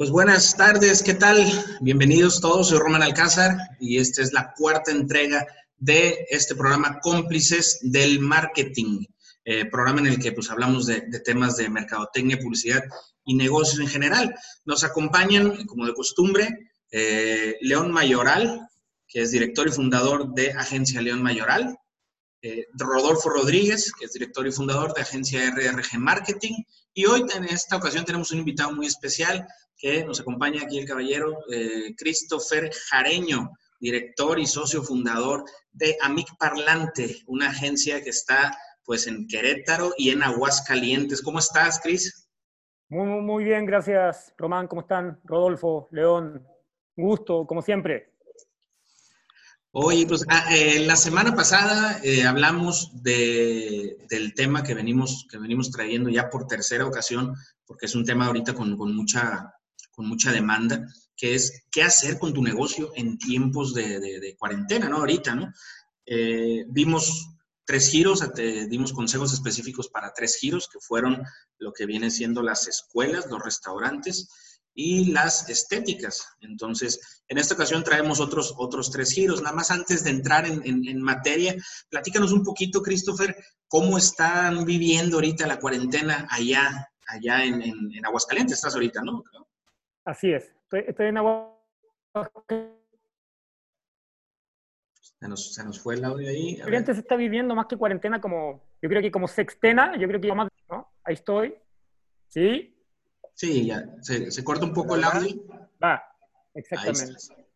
Pues buenas tardes, ¿qué tal? Bienvenidos todos, soy Roman Alcázar y esta es la cuarta entrega de este programa Cómplices del Marketing, eh, programa en el que pues hablamos de, temas de mercadotecnia, publicidad y negocios en general. Nos acompañan, como de costumbre, eh, León Mayoral, que es director y fundador de Agencia León Mayoral, eh, Rodolfo Rodríguez, que es director y fundador de Agencia RRG Marketing, y hoy en esta ocasión tenemos un invitado muy especial, que nos acompaña aquí el caballero eh, Christopher Jareño, director y socio fundador de Amic Parlante, una agencia que está pues en Querétaro y en Aguascalientes. ¿Cómo estás, Cris? Muy, muy bien, gracias, Román. ¿Cómo están? Rodolfo, León, gusto, como siempre. Oye, pues ah, eh, la semana pasada eh, hablamos de, del tema que venimos, que venimos trayendo ya por tercera ocasión, porque es un tema ahorita con, con mucha con mucha demanda, que es qué hacer con tu negocio en tiempos de, cuarentena, ¿no? Ahorita, ¿no? Eh, vimos tres giros, dimos consejos específicos para tres giros, que fueron lo que vienen siendo las escuelas, los restaurantes y las estéticas. Entonces, en esta ocasión traemos otros, otros tres giros. Nada más antes de entrar en, materia, platícanos un poquito, Christopher, cómo están viviendo ahorita la cuarentena allá, allá en, en Aguascalientes. Estás ahorita, ¿no? Así es. Estoy, en agua. Se nos, se nos, fue el audio ahí. se está viviendo más que cuarentena como, yo creo que como sextena, yo creo que más, ¿no? Ahí estoy. ¿Sí? Sí, ya, se, se corta un poco el audio. Va, exactamente.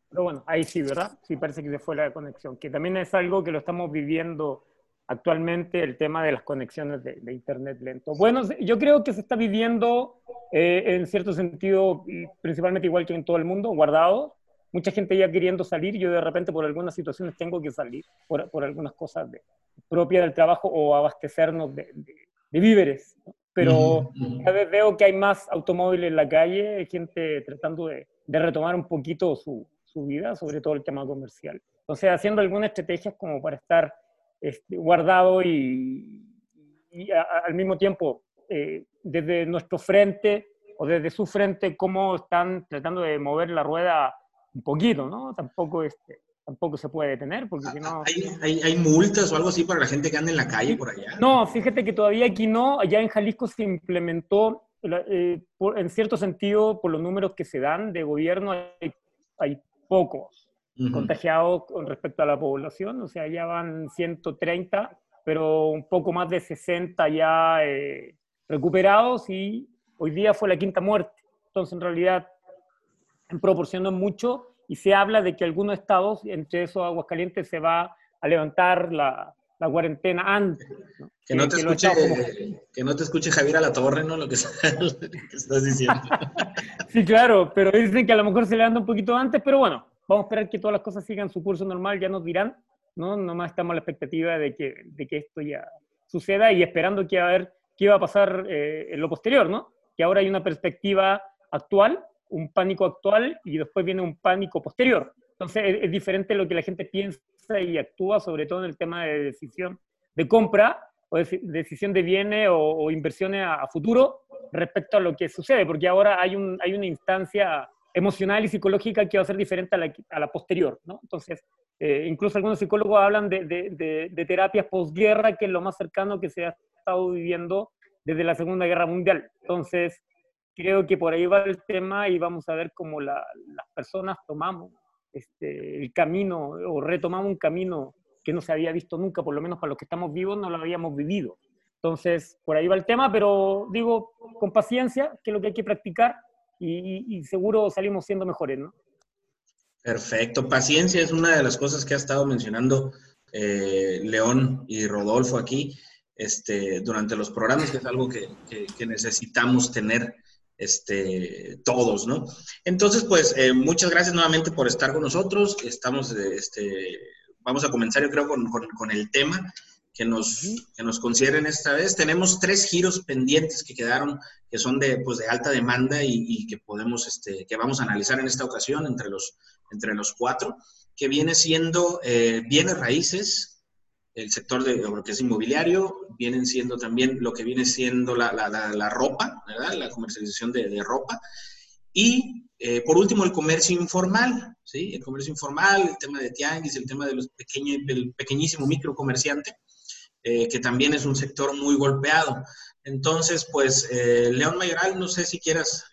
Pero bueno, ahí sí, ¿verdad? Sí, parece que se fue la conexión, que también es algo que lo estamos viviendo actualmente el tema de las conexiones de, Internet lento. Bueno, yo creo que se está viviendo eh, en cierto sentido, principalmente igual que en todo el mundo, guardado. Mucha gente ya queriendo salir, yo de repente por algunas situaciones tengo que salir, por, por algunas cosas de, propias del trabajo o abastecernos de, víveres. Pero cada vez veo que hay más automóviles en la calle, gente tratando de, retomar un poquito su, su vida, sobre todo el tema comercial. Entonces, haciendo algunas estrategias como para estar este, guardado y, al mismo tiempo eh, desde nuestro frente o desde su frente cómo están tratando de mover la rueda un poquito, ¿no? Tampoco, este, tampoco se puede detener porque si no... ¿Hay, hay, multas o algo así para la gente que anda en la calle por allá? No, fíjate que todavía aquí no, allá en Jalisco se implementó, eh, en cierto sentido, por los números que se dan de gobierno, hay, hay pocos contagiados con respecto a la población, o sea, ya van 130, pero un poco más de 60 ya eh, recuperados y hoy día fue la quinta muerte. Entonces, en realidad, en proporción no mucho y se habla de que algunos estados, entre esos Aguascalientes, se va a levantar la, la cuarentena antes. Que, no te escuche, que no te escuche Javier a la torre, ¿no? Lo que, que estás diciendo. sí, claro, pero dicen que a lo mejor se levanta un poquito antes, pero bueno, vamos a esperar que todas las cosas sigan su curso normal, ya nos dirán, ¿no? Nomás estamos a la expectativa de que, de que esto ya suceda y esperando que a ver qué va a pasar eh, en lo posterior, ¿no? Que ahora hay una perspectiva actual, un pánico actual y después viene un pánico posterior. Entonces es, diferente lo que la gente piensa y actúa, sobre todo en el tema de decisión de compra o de, decisión de bienes o, inversiones a, futuro respecto a lo que sucede, porque ahora hay, un, hay una instancia emocional y psicológica que va a ser diferente a la, a la posterior. Entonces, eh, incluso algunos psicólogos hablan de, de, de, terapias posguerra, que es lo más cercano que se ha estado viviendo desde la Segunda Guerra Mundial. Entonces, creo que por ahí va el tema y vamos a ver cómo las personas tomamos este, el camino o retomamos un camino que no se había visto nunca, por lo menos para los que estamos vivos no lo habíamos vivido. Entonces, por ahí va el tema, pero digo, con paciencia, que es lo que hay que practicar, y, seguro salimos siendo mejores, ¿no? Perfecto. Paciencia es una de las cosas que ha estado mencionando eh, León y Rodolfo aquí este, durante los programas, que es algo que, necesitamos tener este, todos, ¿no? Entonces, pues, eh, muchas gracias nuevamente por estar con nosotros. Estamos, este, vamos a comenzar, yo creo, con, con el tema que nos, que nos consideren esta vez. Tenemos tres giros pendientes que quedaron, que son de, pues, de alta demanda y, que podemos, este, que vamos a analizar en esta ocasión entre los, entre los cuatro, que viene siendo eh, bienes raíces, el sector de lo que es inmobiliario, vienen siendo también lo que viene siendo la, la, la, ropa, ¿verdad? La comercialización de, de ropa Y eh, por último, el comercio informal, ¿sí? El comercio informal, el tema de tianguis, el tema de los pequeños, del pequeñísimo microcomerciante, eh, que también es un sector muy golpeado. Entonces, pues, eh, León Mayoral, no sé si quieras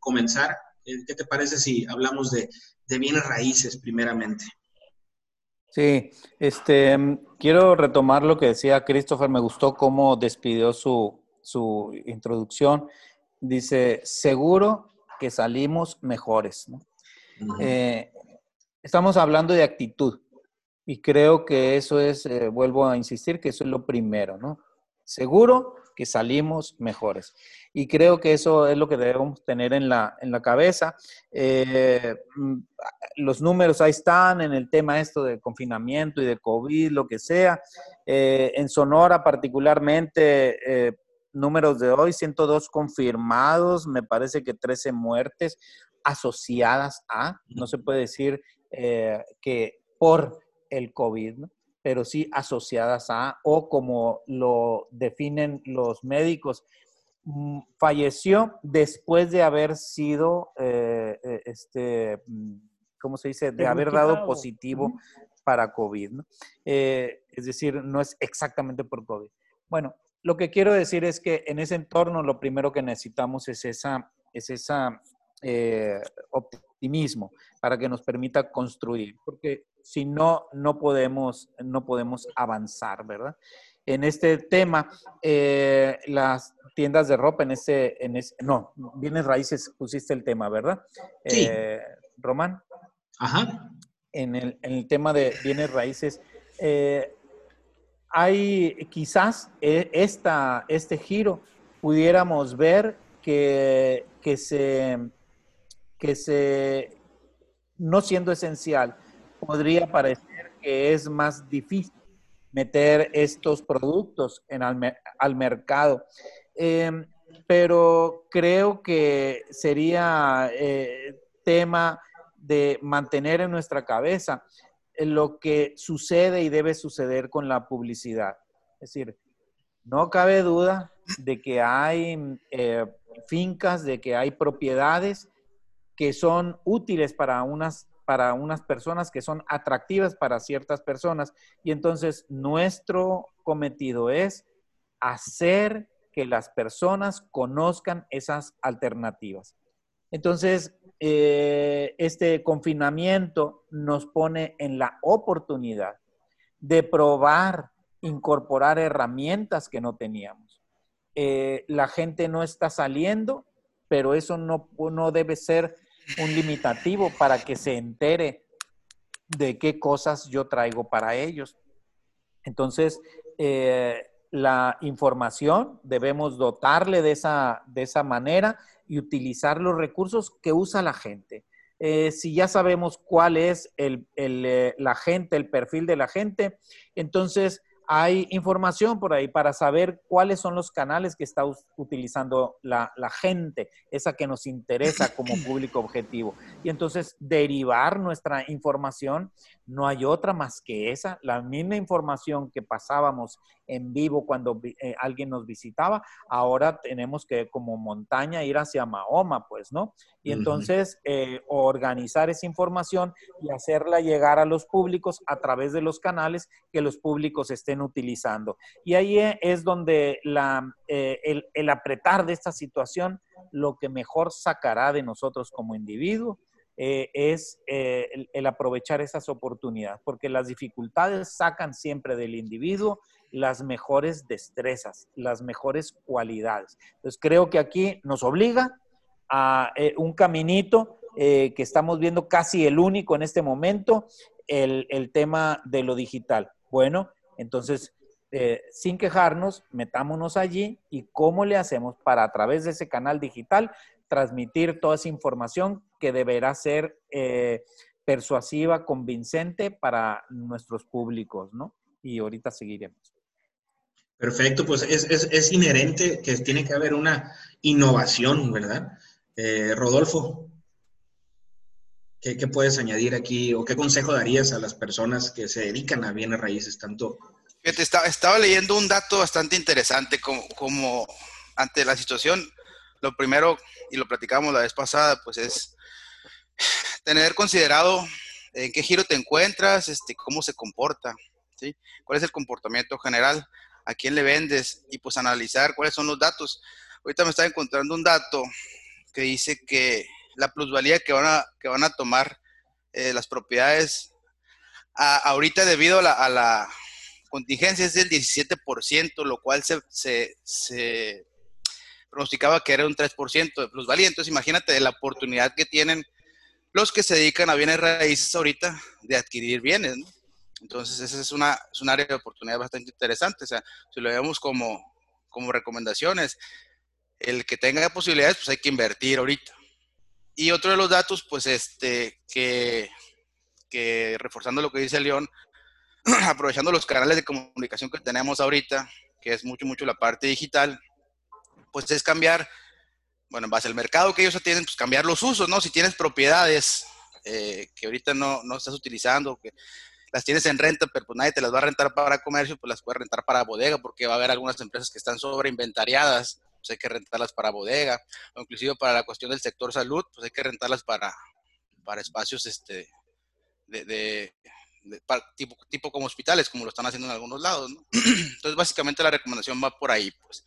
comenzar. ¿Qué te parece si hablamos de, de bienes raíces primeramente? Sí, este, quiero retomar lo que decía Christopher, me gustó cómo despidió su, su introducción. Dice, seguro que salimos mejores. Eh, estamos hablando de actitud y creo que eso es, eh, vuelvo a insistir, que eso es lo primero, ¿no? Seguro que salimos mejores. Y creo que eso es lo que debemos tener en la, en la cabeza. Eh, mm, los números ahí están en el tema esto de confinamiento y de COVID, lo que sea. en Sonora particularmente, números de hoy, 102 confirmados, me parece que 13 muertes asociadas a, no se puede decir eh, que por el COVID, pero sí asociadas a, o como lo definen los médicos, mm, falleció después de haber sido, eh, eh, este, mm, ¿cómo se dice? De haber dado positivo para COVID. es decir, no es exactamente por COVID. Bueno, lo que quiero decir es que en ese entorno lo primero que necesitamos es esa, es esa eh, optimismo para que nos permita construir, porque si no, no podemos, no podemos avanzar, ¿verdad? En este tema, eh, las tiendas de ropa, en ese, en ese, no, bienes raíces pusiste el tema, ¿verdad? Sí. Eh, Román. Ajá. En el, en el, tema de bienes raíces, hay quizás e, esta, este giro pudiéramos ver que, que, se, que se, no siendo esencial, podría parecer que es más difícil meter estos productos en al, mercado. Em, pero creo que sería eh, tema de mantener en nuestra cabeza lo que sucede y debe suceder con la publicidad. Es decir, no cabe duda de que hay eh, fincas, de que hay propiedades que son útiles para unas, para unas personas, que son atractivas para ciertas personas. Y entonces nuestro cometido es hacer que las personas conozcan esas alternativas. Entonces, eh, este confinamiento nos pone en la oportunidad de probar, incorporar herramientas que no teníamos. Eh, la gente no está saliendo, pero eso no, no debe ser un limitativo para que se entere de qué cosas yo traigo para ellos. Entonces, eh, la información debemos dotarle de esa, de esa manera y utilizar los recursos que usa la gente. Eh, si ya sabemos cuál es el, eh, la gente, el perfil de la gente, entonces hay información por ahí para saber cuáles son los canales que está utilizando la, gente, esa que nos interesa como público objetivo. Y entonces derivar nuestra información, no hay otra más que esa, la misma información que pasábamos en vivo cuando eh, alguien nos visitaba, ahora tenemos que como montaña ir hacia Mahoma, pues, ¿no? Y entonces eh, organizar esa información y hacerla llegar a los públicos a través de los canales que los públicos estén utilizando. Y ahí eh, es donde la, el, apretar de esta situación lo que mejor sacará de nosotros como individuo es el, el, aprovechar esas oportunidades, porque las dificultades sacan siempre del individuo las mejores destrezas, las mejores cualidades. Entonces creo que aquí nos obliga a eh, un caminito eh, que estamos viendo casi el único en este momento, el, tema de lo digital. Bueno, entonces, eh, sin quejarnos, metámonos allí y cómo le hacemos para a través de ese canal digital transmitir toda esa información que deberá ser persuasiva, convincente para nuestros públicos, ¿no? Y ahorita seguiremos. Perfecto, pues es, inherente que tiene que haber una innovación, ¿verdad? Eh, Rodolfo, ¿qué, puedes añadir aquí o qué consejo darías a las personas que se dedican a bienes raíces tanto? Estaba, estaba leyendo un dato bastante interesante como, como ante la situación, lo primero, y lo platicamos la vez pasada, pues es tener considerado en qué giro te encuentras, este, cómo se comporta, ¿sí? cuál es el comportamiento general, a quién le vendes y pues analizar cuáles son los datos. Ahorita me estaba encontrando un dato que dice que la plusvalía que van a, que van a tomar eh, las propiedades ahorita debido a la, contingencia es del 17%, lo cual se, se, pronosticaba que era un 3% de plusvalía. Entonces imagínate la oportunidad que tienen los que se dedican a bienes raíces ahorita de adquirir bienes. Entonces ese es, una, es un área de oportunidad bastante interesante. O sea, si lo vemos como, como recomendaciones, el que tenga posibilidades, pues hay que invertir ahorita. Y otro de los datos, pues este, que, que reforzando lo que dice León, aprovechando los canales de comunicación que tenemos ahorita, que es mucho, mucho la parte digital, pues es cambiar, bueno, en base al mercado que ellos tienen, pues cambiar los usos, ¿no? Si tienes propiedades eh, que ahorita no, no estás utilizando, que las tienes en renta, pero pues nadie te las va a rentar para comercio, pues las puedes rentar para bodega, porque va a haber algunas empresas que están sobreinventariadas pues hay que rentarlas para bodega, o inclusive para la cuestión del sector salud, pues hay que rentarlas para, para espacios este, de, tipo, tipo como hospitales, como lo están haciendo en algunos lados. ¿no? Entonces, básicamente la recomendación va por ahí, pues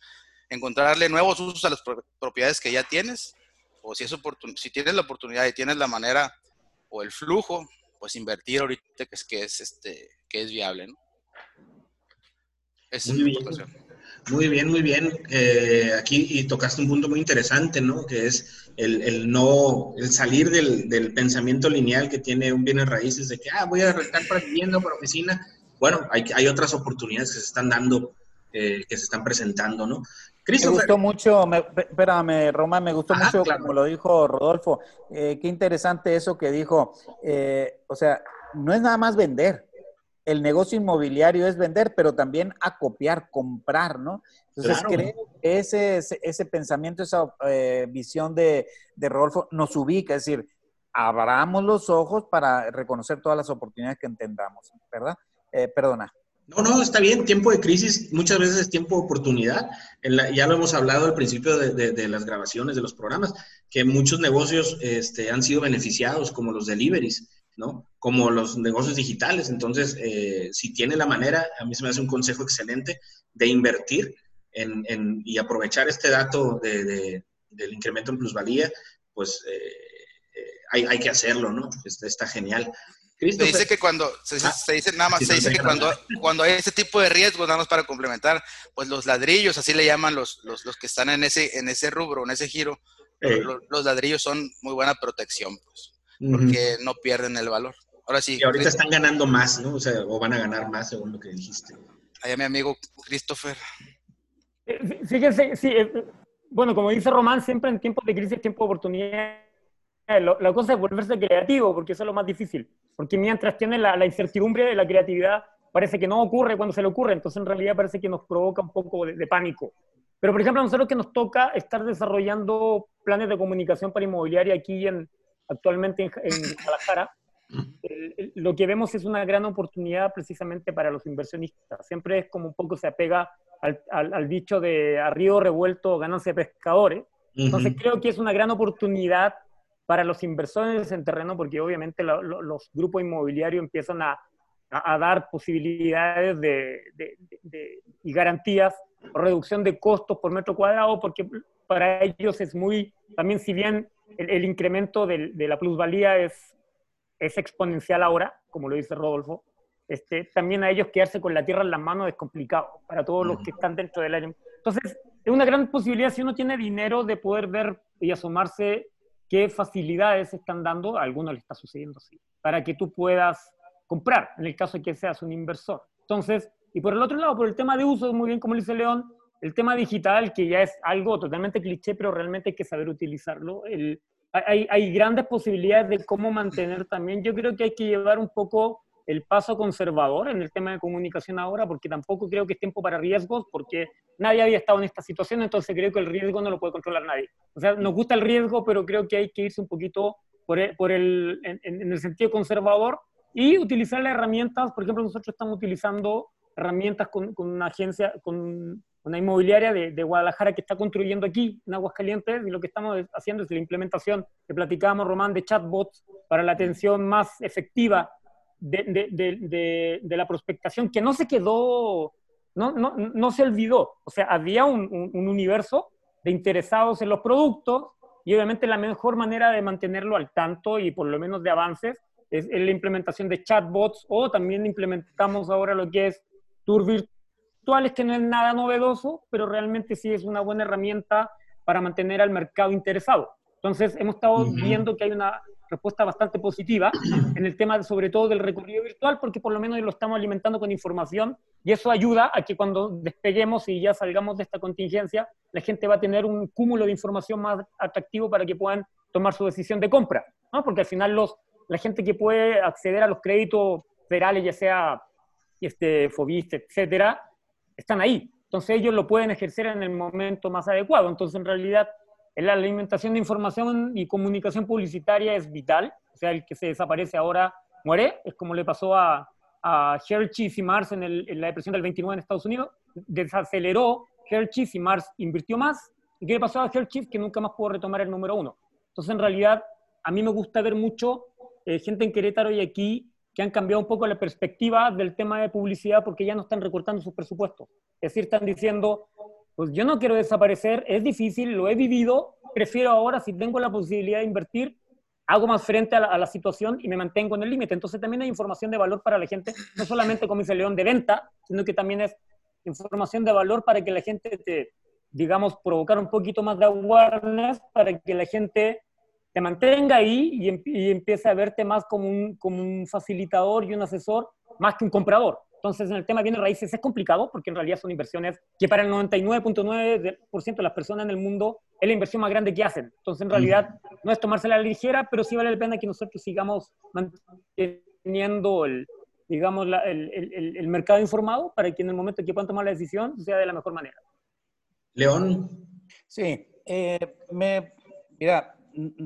encontrarle nuevos usos a las propiedades que ya tienes, o si, es si tienes la oportunidad y tienes la manera o el flujo, pues invertir ahorita que es, que es, este, que es viable. ¿no? Esa es mi aportación. Muy bien, muy bien. Eh, aquí y tocaste un punto muy interesante, ¿no? Que es el, el no, el salir del, del, pensamiento lineal que tiene un bienes raíces de que, ah, voy a rentar para vivienda, para oficina. Bueno, hay, hay otras oportunidades que se están dando, eh, que se están presentando, ¿no? Me gustó mucho, me, espérame, Román, me gustó mucho como lo dijo Rodolfo. Eh, qué interesante eso que dijo. o sea, no es nada más vender, el negocio inmobiliario es vender, pero también acopiar, comprar, ¿no? Entonces creo que ese, ese, pensamiento, esa eh, visión de, de Rodolfo nos ubica, es decir, abramos los ojos para reconocer todas las oportunidades que entendamos, ¿verdad? Eh, perdona. No, no, está bien. Tiempo de crisis muchas veces es tiempo de oportunidad. ya lo hemos hablado al principio de, las grabaciones de los programas, que muchos negocios este, han sido beneficiados, como los deliveries. ¿no? Como los negocios digitales. Entonces, eh, si tiene la manera, a mí se me hace un consejo excelente de invertir en, y aprovechar este dato de, del incremento en plusvalía, pues eh, eh, hay, que hacerlo, ¿no? Está genial. Se dice que cuando, se, ah, dice nada más, se dice que cuando, cuando hay ese tipo de riesgos, nada más para complementar, pues los ladrillos, así le llaman los, los, los que están en ese, en ese rubro, en ese giro, los, los, ladrillos son muy buena protección, pues porque no pierden el valor. Ahora sí. Y ahorita están ganando más, ¿no? O sea, o van a ganar más, según lo que dijiste. Allá mi amigo Christopher. Eh, fíjense, sí, eh, bueno, como dice Román, siempre en tiempos de crisis, tiempo de oportunidad, la cosa es volverse creativo, porque eso es lo más difícil. Porque mientras tiene la, incertidumbre de la creatividad, parece que no ocurre cuando se le ocurre, entonces en realidad parece que nos provoca un poco de, de pánico. Pero, por ejemplo, a nosotros que nos toca estar desarrollando planes de comunicación para inmobiliaria aquí en, actualmente en, Guadalajara, lo que vemos es una gran oportunidad precisamente para los inversionistas. Siempre es como un poco se apega al, al, dicho de a río revuelto ganancia de pescadores. Entonces creo que es una gran oportunidad para los inversores en terreno porque obviamente los grupos inmobiliarios empiezan a, a, dar posibilidades de, de, y garantías reducción de costos por metro cuadrado porque para ellos es muy, también si bien el, incremento de, la plusvalía es, es exponencial ahora, como lo dice Rodolfo. Este, también a ellos quedarse con la tierra en las manos es complicado para todos los que están dentro del área. Entonces, es una gran posibilidad si uno tiene dinero de poder ver y asomarse qué facilidades están dando, a algunos le está sucediendo así, para que tú puedas comprar, en el caso de que seas un inversor. Entonces, y por el otro lado, por el tema de uso, muy bien como dice León, el tema digital, que ya es algo totalmente cliché, pero realmente hay que saber utilizarlo. hay, hay, grandes posibilidades de cómo mantener también. Yo creo que hay que llevar un poco el paso conservador en el tema de comunicación ahora, porque tampoco creo que es tiempo para riesgos, porque nadie había estado en esta situación, entonces creo que el riesgo no lo puede controlar nadie. O sea, nos gusta el riesgo, pero creo que hay que irse un poquito por el, por el, en, en el sentido conservador y utilizar las herramientas. Por ejemplo, nosotros estamos utilizando herramientas con, con una agencia, con una inmobiliaria de, de, Guadalajara que está construyendo aquí en Aguascalientes y lo que estamos haciendo es la implementación que platicábamos, Román, de chatbots para la atención más efectiva de, la prospectación, que no se quedó, no, no, no se olvidó. O sea, había un, un, universo de interesados en los productos y obviamente la mejor manera de mantenerlo al tanto y por lo menos de avances es, la implementación de chatbots o también implementamos ahora lo que es Tour es que no es nada novedoso, pero realmente sí es una buena herramienta para mantener al mercado interesado. Entonces, hemos estado viendo que hay una respuesta bastante positiva en el tema, sobre todo, del recorrido virtual, porque por lo menos lo estamos alimentando con información y eso ayuda a que cuando despeguemos y ya salgamos de esta contingencia, la gente va a tener un cúmulo de información más atractivo para que puedan tomar su decisión de compra, ¿no? Porque al final los, la gente que puede acceder a los créditos federales, ya sea este, Fobiste, etcétera, están ahí. Entonces ellos lo pueden ejercer en el momento más adecuado. Entonces en realidad la alimentación de información y comunicación publicitaria es vital. O sea, el que se desaparece ahora muere. Es como le pasó a, a y Mars en, en, la depresión del 29 en Estados Unidos. Desaceleró Hershey's y Mars invirtió más. ¿Y qué le pasó a Hershey's? Que nunca más pudo retomar el número uno. Entonces en realidad a mí me gusta ver mucho eh, gente en Querétaro y aquí que han cambiado un poco la perspectiva del tema de publicidad porque ya no están recortando sus presupuestos. Es decir, están diciendo, pues yo no quiero desaparecer, es difícil, lo he vivido, prefiero ahora, si tengo la posibilidad de invertir, hago más frente a la, situación y me mantengo en el límite. Entonces también hay información de valor para la gente, no solamente como dice León de venta, sino que también es información de valor para que la gente te, digamos, provocar un poquito más de awareness, para que la gente te mantenga ahí y, empiece a verte más como un, como un facilitador y un asesor más que un comprador. Entonces, en el tema de bienes raíces es complicado porque en realidad son inversiones que para el 99.9% de las personas en el mundo es la inversión más grande que hacen. Entonces, en realidad, no es tomársela a la ligera, pero sí vale la pena que nosotros sigamos manteniendo el, digamos, el, el, el, mercado informado para que en el momento que puedan tomar la decisión sea de la mejor manera. León. Sí, eh, me, mira,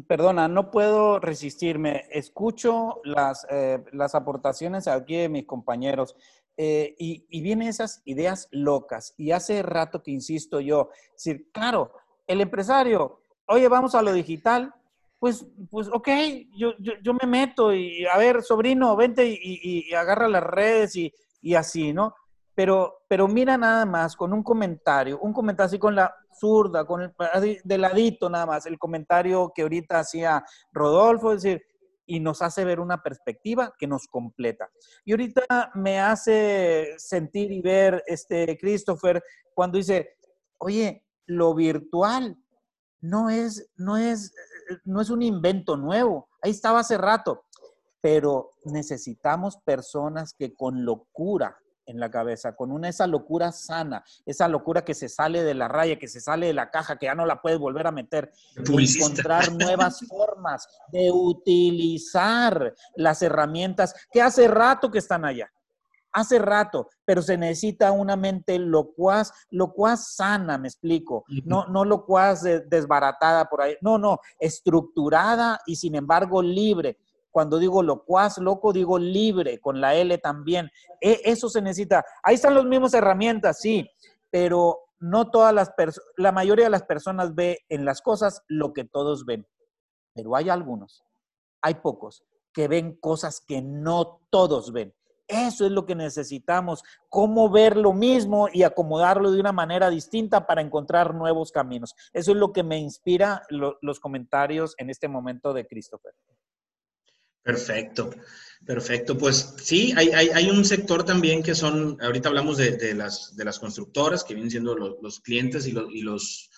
perdona, no puedo resistirme. Escucho las, eh, las aportaciones aquí de mis compañeros eh, y, y, vienen esas ideas locas. Y hace rato que insisto yo, decir, claro, el empresario, oye, vamos a lo digital, pues, pues ok, yo, yo, yo me meto y a ver, sobrino, vente y, agarra las redes y, así, ¿no? Pero, pero mira nada más con un comentario, un comentario así con la zurda, con el, de ladito nada más, el comentario que ahorita hacía Rodolfo, decir, y nos hace ver una perspectiva que nos completa. Y ahorita me hace sentir y ver este Christopher cuando dice, oye, lo virtual no es, no es, no es un invento nuevo, ahí estaba hace rato, pero necesitamos personas que con locura en la cabeza, con una esa locura sana, esa locura que se sale de la raya, que se sale de la caja, que ya no la puedes volver a meter, encontrar nuevas formas de utilizar las herramientas que hace rato que están allá. Hace rato, pero se necesita una mente locuaz, locuaz sana, me explico. No, no locuaz desbaratada por ahí. No, no, estructurada y sin embargo libre cuando digo locuaz, loco, digo libre, con la L también. E, eso se necesita. Ahí están las mismas herramientas, sí, pero no todas las personas, la mayoría de las personas ve en las cosas lo que todos ven. Pero hay algunos, hay pocos, que ven cosas que no todos ven. Eso es lo que necesitamos, cómo ver lo mismo y acomodarlo de una manera distinta para encontrar nuevos caminos. Eso es lo que me inspira los comentarios en este momento de Christopher. Perfecto, perfecto. Pues sí, hay, hay, hay, un sector también que son, ahorita hablamos de, de, las, de las constructoras, que vienen siendo los, clientes y los, y los,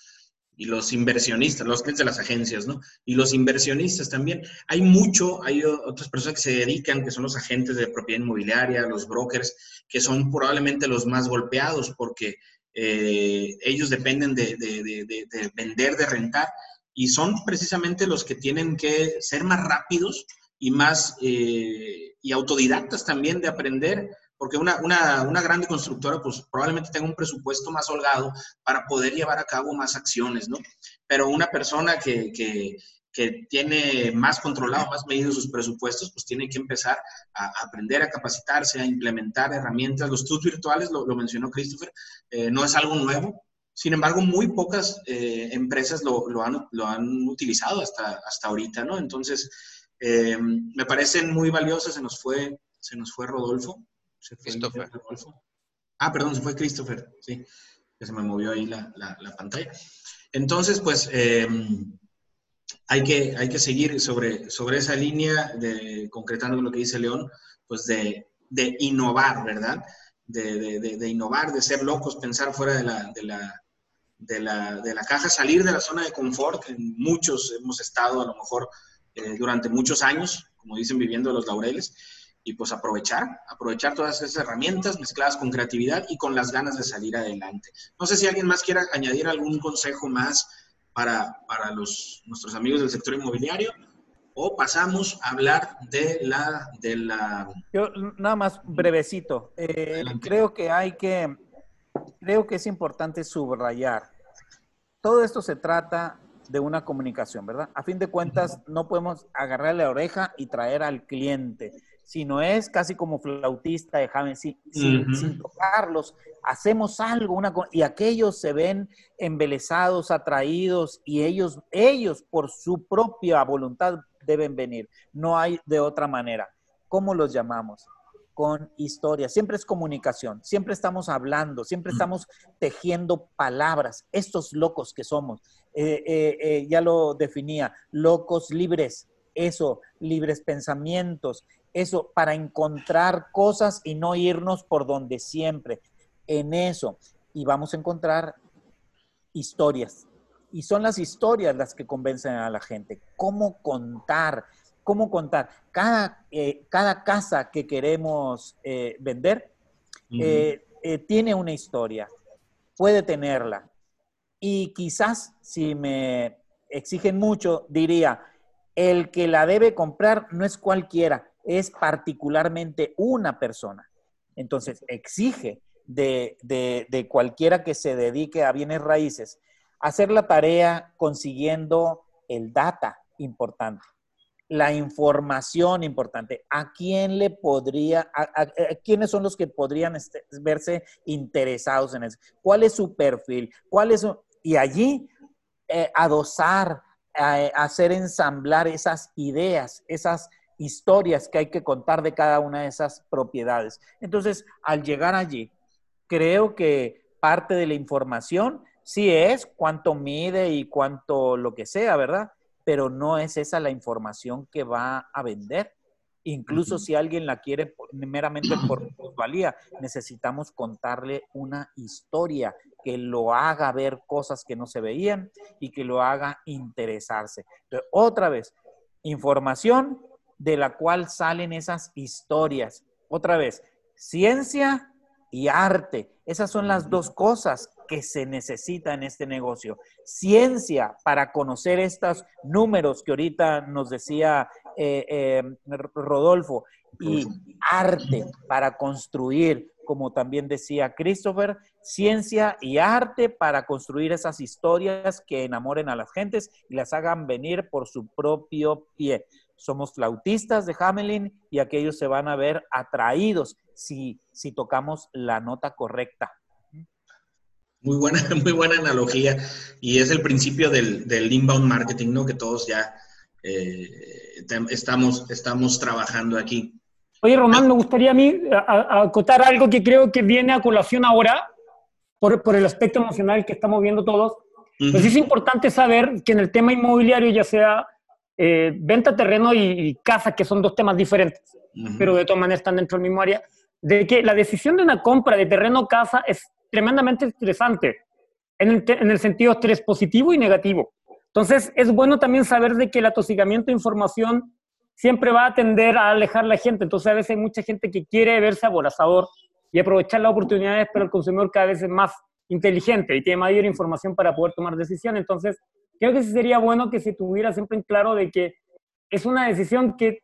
y los inversionistas, los clientes de las agencias, ¿no? Y los inversionistas también. Hay mucho, hay otras personas que se dedican, que son los agentes de propiedad inmobiliaria, los brokers, que son probablemente los más golpeados porque eh, ellos dependen de, de, de, vender, de rentar, y son precisamente los que tienen que ser más rápidos y más eh, y autodidactas también de aprender, porque una, una, una, grande constructora pues probablemente tenga un presupuesto más holgado para poder llevar a cabo más acciones, ¿no? Pero una persona que, que, que tiene más controlado, más medido sus presupuestos, pues tiene que empezar a, aprender a capacitarse, a implementar herramientas. Los tours virtuales, lo, mencionó Christopher, eh, no es algo nuevo. Sin embargo, muy pocas eh, empresas lo, han, lo, han, utilizado hasta, hasta ahorita, ¿no? Entonces, eh, me parecen muy valiosas. Se nos fue, se nos fue Rodolfo. Se fue Christopher. Ah, perdón, se fue Christopher, sí. Que se me movió ahí la, la, la pantalla. Entonces, pues, hay que, hay que seguir sobre, sobre esa línea, de, concretando lo que dice León, pues de, de innovar, ¿verdad? De, de, innovar, de ser locos, pensar fuera de la, de la, de la, de la caja, salir de la zona de confort. En muchos hemos estado a lo mejor eh, durante muchos años, como dicen, viviendo los laureles, y pues aprovechar, aprovechar todas esas herramientas mezcladas con creatividad y con las ganas de salir adelante. No sé si alguien más quiera añadir algún consejo más para, para los, nuestros amigos del sector inmobiliario o pasamos a hablar de la... De la Yo nada más brevecito. Eh, creo que hay que, creo que es importante subrayar. Todo esto se trata de una comunicación, ¿verdad? A fin de cuentas, no podemos agarrar la oreja y traer al cliente sino es casi como flautista de James, sin, tocarlos, hacemos algo, una, y aquellos se ven embelesados, atraídos, y ellos, ellos por su propia voluntad deben venir, no hay de otra manera. ¿Cómo los llamamos? Con historia, siempre es comunicación, siempre estamos hablando, siempre estamos tejiendo palabras, estos locos que somos, eh, eh, eh, ya lo definía, locos libres, eso, libres pensamientos, eso, para encontrar cosas y no irnos por donde siempre. En eso. Y vamos a encontrar historias. Y son las historias las que convencen a la gente. ¿Cómo contar? ¿Cómo contar? Cada, eh, cada casa que queremos eh, vender eh, tiene una historia. Puede tenerla. Y quizás, si me exigen mucho, diría, el que la debe comprar no es cualquiera, es particularmente una persona. Entonces, exige de, cualquiera que se dedique a bienes raíces hacer la tarea consiguiendo el data importante, la información importante. ¿A quién le podría, a, quiénes son los que podrían este, verse interesados en eso? ¿Cuál es su perfil? ¿Cuál es y allí eh, adosar, hacer ensamblar esas ideas, esas historias que hay que contar de cada una de esas propiedades. Entonces, al llegar allí, creo que parte de la información sí es cuánto mide y cuánto lo que sea, ¿verdad? Pero no es esa la información que va a vender. Incluso si alguien la quiere meramente por valía, necesitamos contarle una historia que lo haga ver cosas que no se veían y que lo haga interesarse. otra vez, información de la cual salen esas historias. Otra vez, ciencia y arte. Esas son las dos cosas que se necesitan en este negocio. Ciencia para conocer estos números que ahorita nos decía eh, eh, Rodolfo y arte para construir, como también decía Christopher, ciencia y arte para construir esas historias que enamoren a las gentes y las hagan venir por su propio pie somos flautistas de Hamelin y aquellos se van a ver atraídos si, si tocamos la nota correcta. Muy buena, muy buena analogía. Y es el principio del, del inbound marketing, ¿no? Que todos ya eh, estamos, estamos trabajando aquí. Oye, Román, me gustaría a mí acotar algo que creo que viene a colación ahora, por, por el aspecto emocional que estamos viendo todos. Pues es importante saber que en el tema inmobiliario, ya sea eh, venta terreno y, casa, que son dos temas diferentes, pero de todas maneras están dentro del mismo área, de que la decisión de una compra de terreno o casa es tremendamente estresante, en el, en el sentido estrés positivo y negativo. Entonces, es bueno también saber de que el atosigamiento de información siempre va a tender a alejar la gente. Entonces, a veces hay mucha gente que quiere verse aborazador y aprovechar las oportunidades, pero el consumidor cada vez es más inteligente y tiene mayor información para poder tomar decisiones. Entonces, creo que sería bueno que se tuviera siempre en claro de que es una decisión que,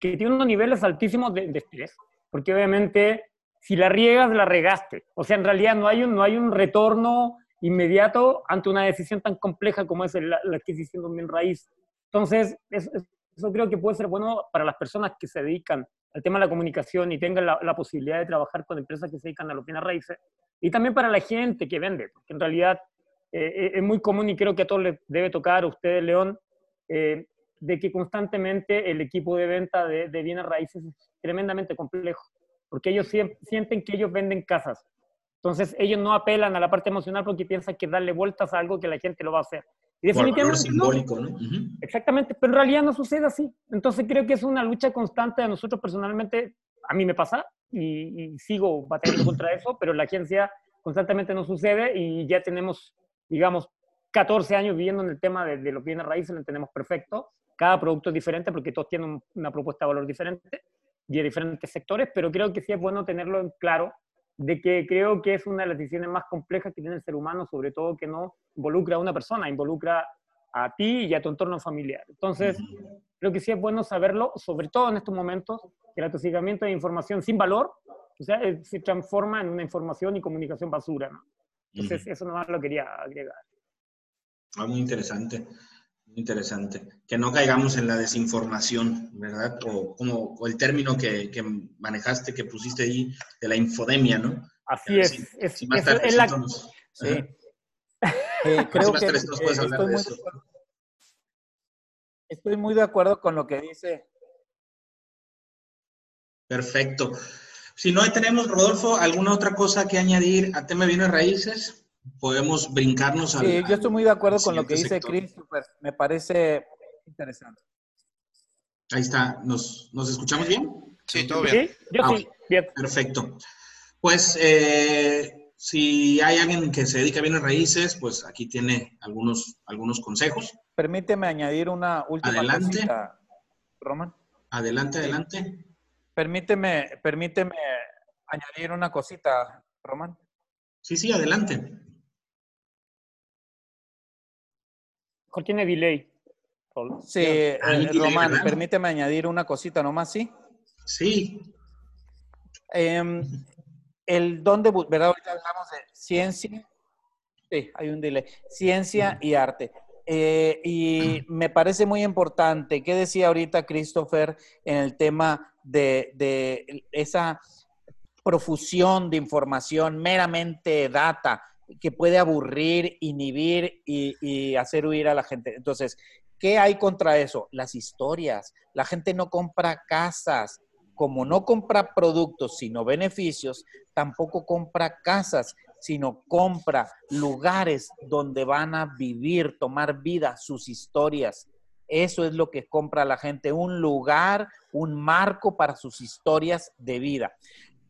que tiene unos niveles altísimos de, estrés, porque obviamente si la riegas, la regaste. O sea, en realidad no hay un, no hay un retorno inmediato ante una decisión tan compleja como es la, adquisición de un bien raíz. Entonces, eso creo que puede ser bueno para las personas que se dedican al tema de la comunicación y tengan la, posibilidad de trabajar con empresas que se dedican a los bienes raíces, y también para la gente que vende, porque en realidad eh, eh, es muy común y creo que a todos les debe tocar, a ustedes, León, eh, de que constantemente el equipo de venta de, de, bienes raíces es tremendamente complejo, porque ellos sienten que ellos venden casas. Entonces ellos no apelan a la parte emocional porque piensan que darle vueltas a algo que la gente lo va a hacer. Y definitivamente simbólico, ¿no? Exactamente, pero en realidad no sucede así. Entonces creo que es una lucha constante a nosotros personalmente, a mí me pasa y, sigo batallando contra eso, pero en la agencia constantemente no sucede y ya tenemos, digamos, 14 años viviendo en el tema de, de los bienes raíces, lo entendemos perfecto. Cada producto es diferente porque todos tienen una propuesta de valor diferente y de diferentes sectores, pero creo que sí es bueno tenerlo en claro de que creo que es una de las decisiones más complejas que tiene el ser humano, sobre todo que no involucra a una persona, involucra a ti y a tu entorno familiar. Entonces, creo que sí es bueno saberlo, sobre todo en estos momentos, que el atosigamiento de información sin valor, o sea, eh, se transforma en una información y comunicación basura, ¿no? Entonces, eso nomás lo quería agregar. Ah, muy interesante interesante. Que no caigamos en la desinformación, ¿verdad? O como el término que, manejaste, que pusiste ahí, de la infodemia, ¿no? Así es. es, la... sí. Eh, creo que estoy, muy estoy muy de acuerdo con lo que dice. Perfecto. Si no tenemos, Rodolfo, ¿alguna otra cosa que añadir a tema de bienes raíces? Podemos brincarnos al. Sí, yo estoy muy de acuerdo con lo que dice Christopher. Me parece interesante. Ahí está. ¿Nos, ¿nos escuchamos bien? Sí, todo bien. yo sí, ah, bien. Perfecto. Pues eh, si hay alguien que se dedica a bienes raíces, pues aquí tiene algunos, algunos consejos. Permíteme añadir una última adelante. Cosita, Roman. Adelante, adelante. Permíteme, permíteme añadir una cosita, Roman. Sí, sí, adelante. Tiene delay. Sí, eh, Román, permíteme añadir una cosita nomás, ¿sí? Sí. Em, el dónde, ¿verdad? Ahorita hablamos de ciencia. Sí, hay un delay. Ciencia y arte. Eh, y me parece muy importante, ¿qué decía ahorita Christopher en el tema de, de esa profusión de información meramente data? Que puede aburrir, inhibir y, hacer huir a la gente. Entonces, ¿qué hay contra eso? Las historias. La gente no compra casas. Como no compra productos, sino beneficios, tampoco compra casas, sino compra lugares donde van a vivir, tomar vida, sus historias. Eso es lo que compra la gente, un lugar, un marco para sus historias de vida.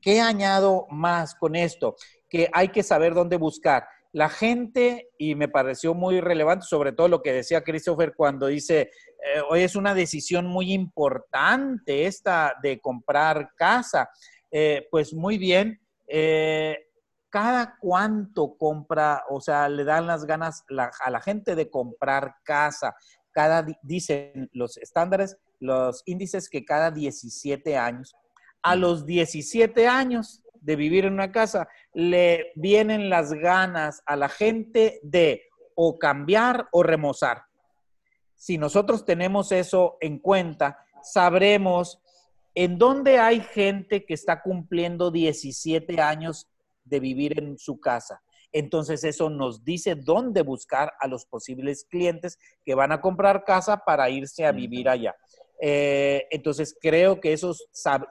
¿Qué añado más con esto? que hay que saber dónde buscar. La gente, y me pareció muy relevante, sobre todo lo que decía Christopher cuando dice, eh, hoy es una decisión muy importante esta de comprar casa. Eh, pues muy bien, eh, cada cuánto compra, o sea, le dan las ganas a la gente de comprar casa. Cada, dicen los estándares, los índices que cada 17 años. A los 17 años de vivir en una casa, le vienen las ganas a la gente de o cambiar o remozar. Si nosotros tenemos eso en cuenta, sabremos en dónde hay gente que está cumpliendo 17 años de vivir en su casa. Entonces eso nos dice dónde buscar a los posibles clientes que van a comprar casa para irse a vivir allá. Eh, entonces, creo que eso,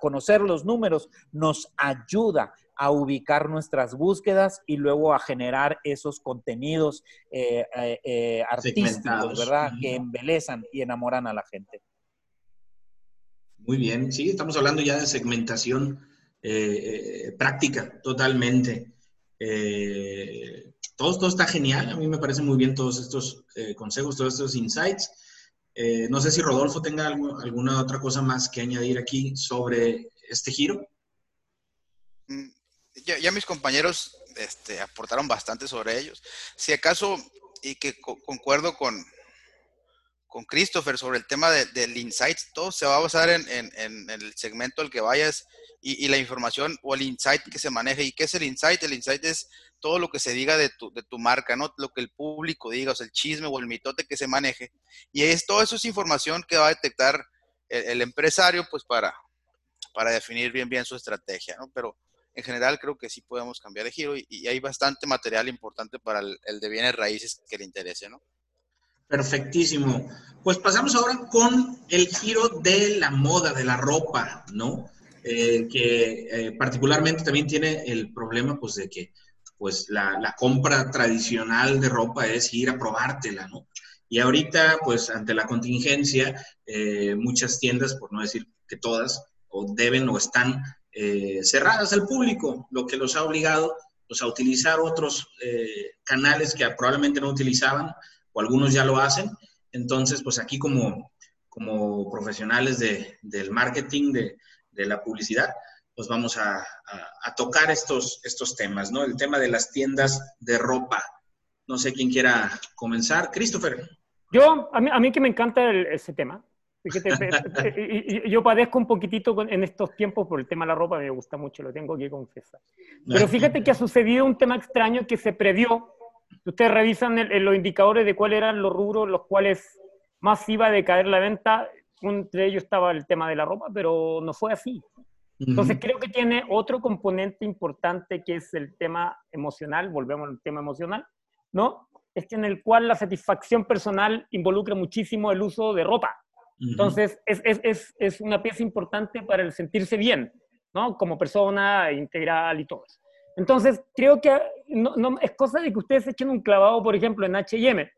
conocer los números nos ayuda a ubicar nuestras búsquedas y luego a generar esos contenidos eh, eh, artísticos, ¿verdad? Que embelezan y enamoran a la gente. Muy bien, sí, estamos hablando ya de segmentación práctica, totalmente. todo, todo está genial, a mí me parece muy bien todos estos consejos, todos estos insights. Eh, no sé si Rodolfo tenga alguna otra cosa más que añadir aquí sobre este giro. Mm, ya, mis compañeros este, aportaron bastante sobre ellos. Si acaso, y que concuerdo con, con Christopher sobre el tema del insight. Todo se va a basar en, el segmento al que vayas y, la información o el insight que se maneje. ¿Y qué es el insight? El insight es todo lo que se diga de tu, de tu marca, ¿no? Lo que el público diga, o sea, el chisme o el mitote que se maneje. Y es, todo eso es información que va a detectar el, empresario, pues para, para definir bien, bien su estrategia, ¿no? Pero en general creo que sí podemos cambiar de giro y, hay bastante material importante para el, de bienes raíces que le interese, ¿no? Perfectísimo. Pues pasamos ahora con el giro de la moda, de la ropa, ¿no? Eh, que eh, particularmente también tiene el problema, pues, de que pues la, compra tradicional de ropa es ir a probártela, ¿no? Y ahorita, pues ante la contingencia, eh, muchas tiendas, por no decir que todas, o deben o están cerradas al público, lo que los ha obligado pues, a utilizar otros canales que probablemente no utilizaban, o algunos ya lo hacen. Entonces, pues aquí como, como profesionales de, del marketing, de, de la publicidad, pues vamos a, tocar estos, estos temas, ¿no? El tema de las tiendas de ropa. No sé quién quiera comenzar. Christopher. Yo, a mí, a mí que me encanta ese tema. yo padezco un poquitito en estos tiempos por el tema de la ropa, me gusta mucho, lo tengo que confesar. Pero fíjate que ha sucedido un tema extraño que se previó. Ustedes revisan los indicadores de cuáles eran los rubros los cuales más iba a decaer la venta. Entre ellos estaba el tema de la ropa, pero no fue así. Entonces creo que tiene otro componente importante que es el tema emocional, volvemos al tema emocional, ¿no? Es que en el cual la satisfacción personal involucra muchísimo el uso de ropa. Entonces es, es, es, es, una pieza importante para el sentirse bien, ¿no? Como persona integral y todo eso. Entonces creo que no, no, es cosa de que ustedes echen un clavado, por ejemplo, en H&M,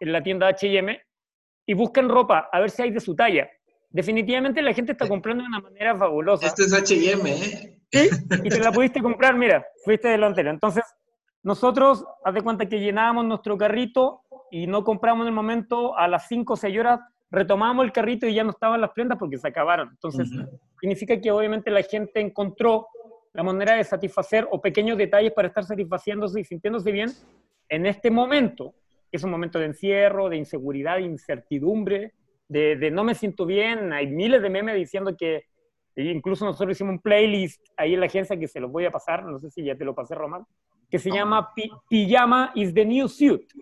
en la tienda H&M, y busquen ropa a ver si hay de su talla definitivamente la gente está comprando de una manera fabulosa. Este es HM, ¿eh? Sí, y te la pudiste comprar, mira, fuiste delantero. Entonces, nosotros, haz de cuenta que llenábamos nuestro carrito y no compramos en el momento, a las 5 o 6 horas retomamos el carrito y ya no estaban las prendas porque se acabaron. Entonces, significa que obviamente la gente encontró la manera de satisfacer o pequeños detalles para estar satisfaciéndose y sintiéndose bien en este momento, que es un momento de encierro, de inseguridad, de incertidumbre, de, no me siento bien, hay miles de memes diciendo que, incluso nosotros hicimos un playlist ahí en la agencia que se los voy a pasar, no sé si ya te lo pasé, Román, que se llama Pijama is the new suit.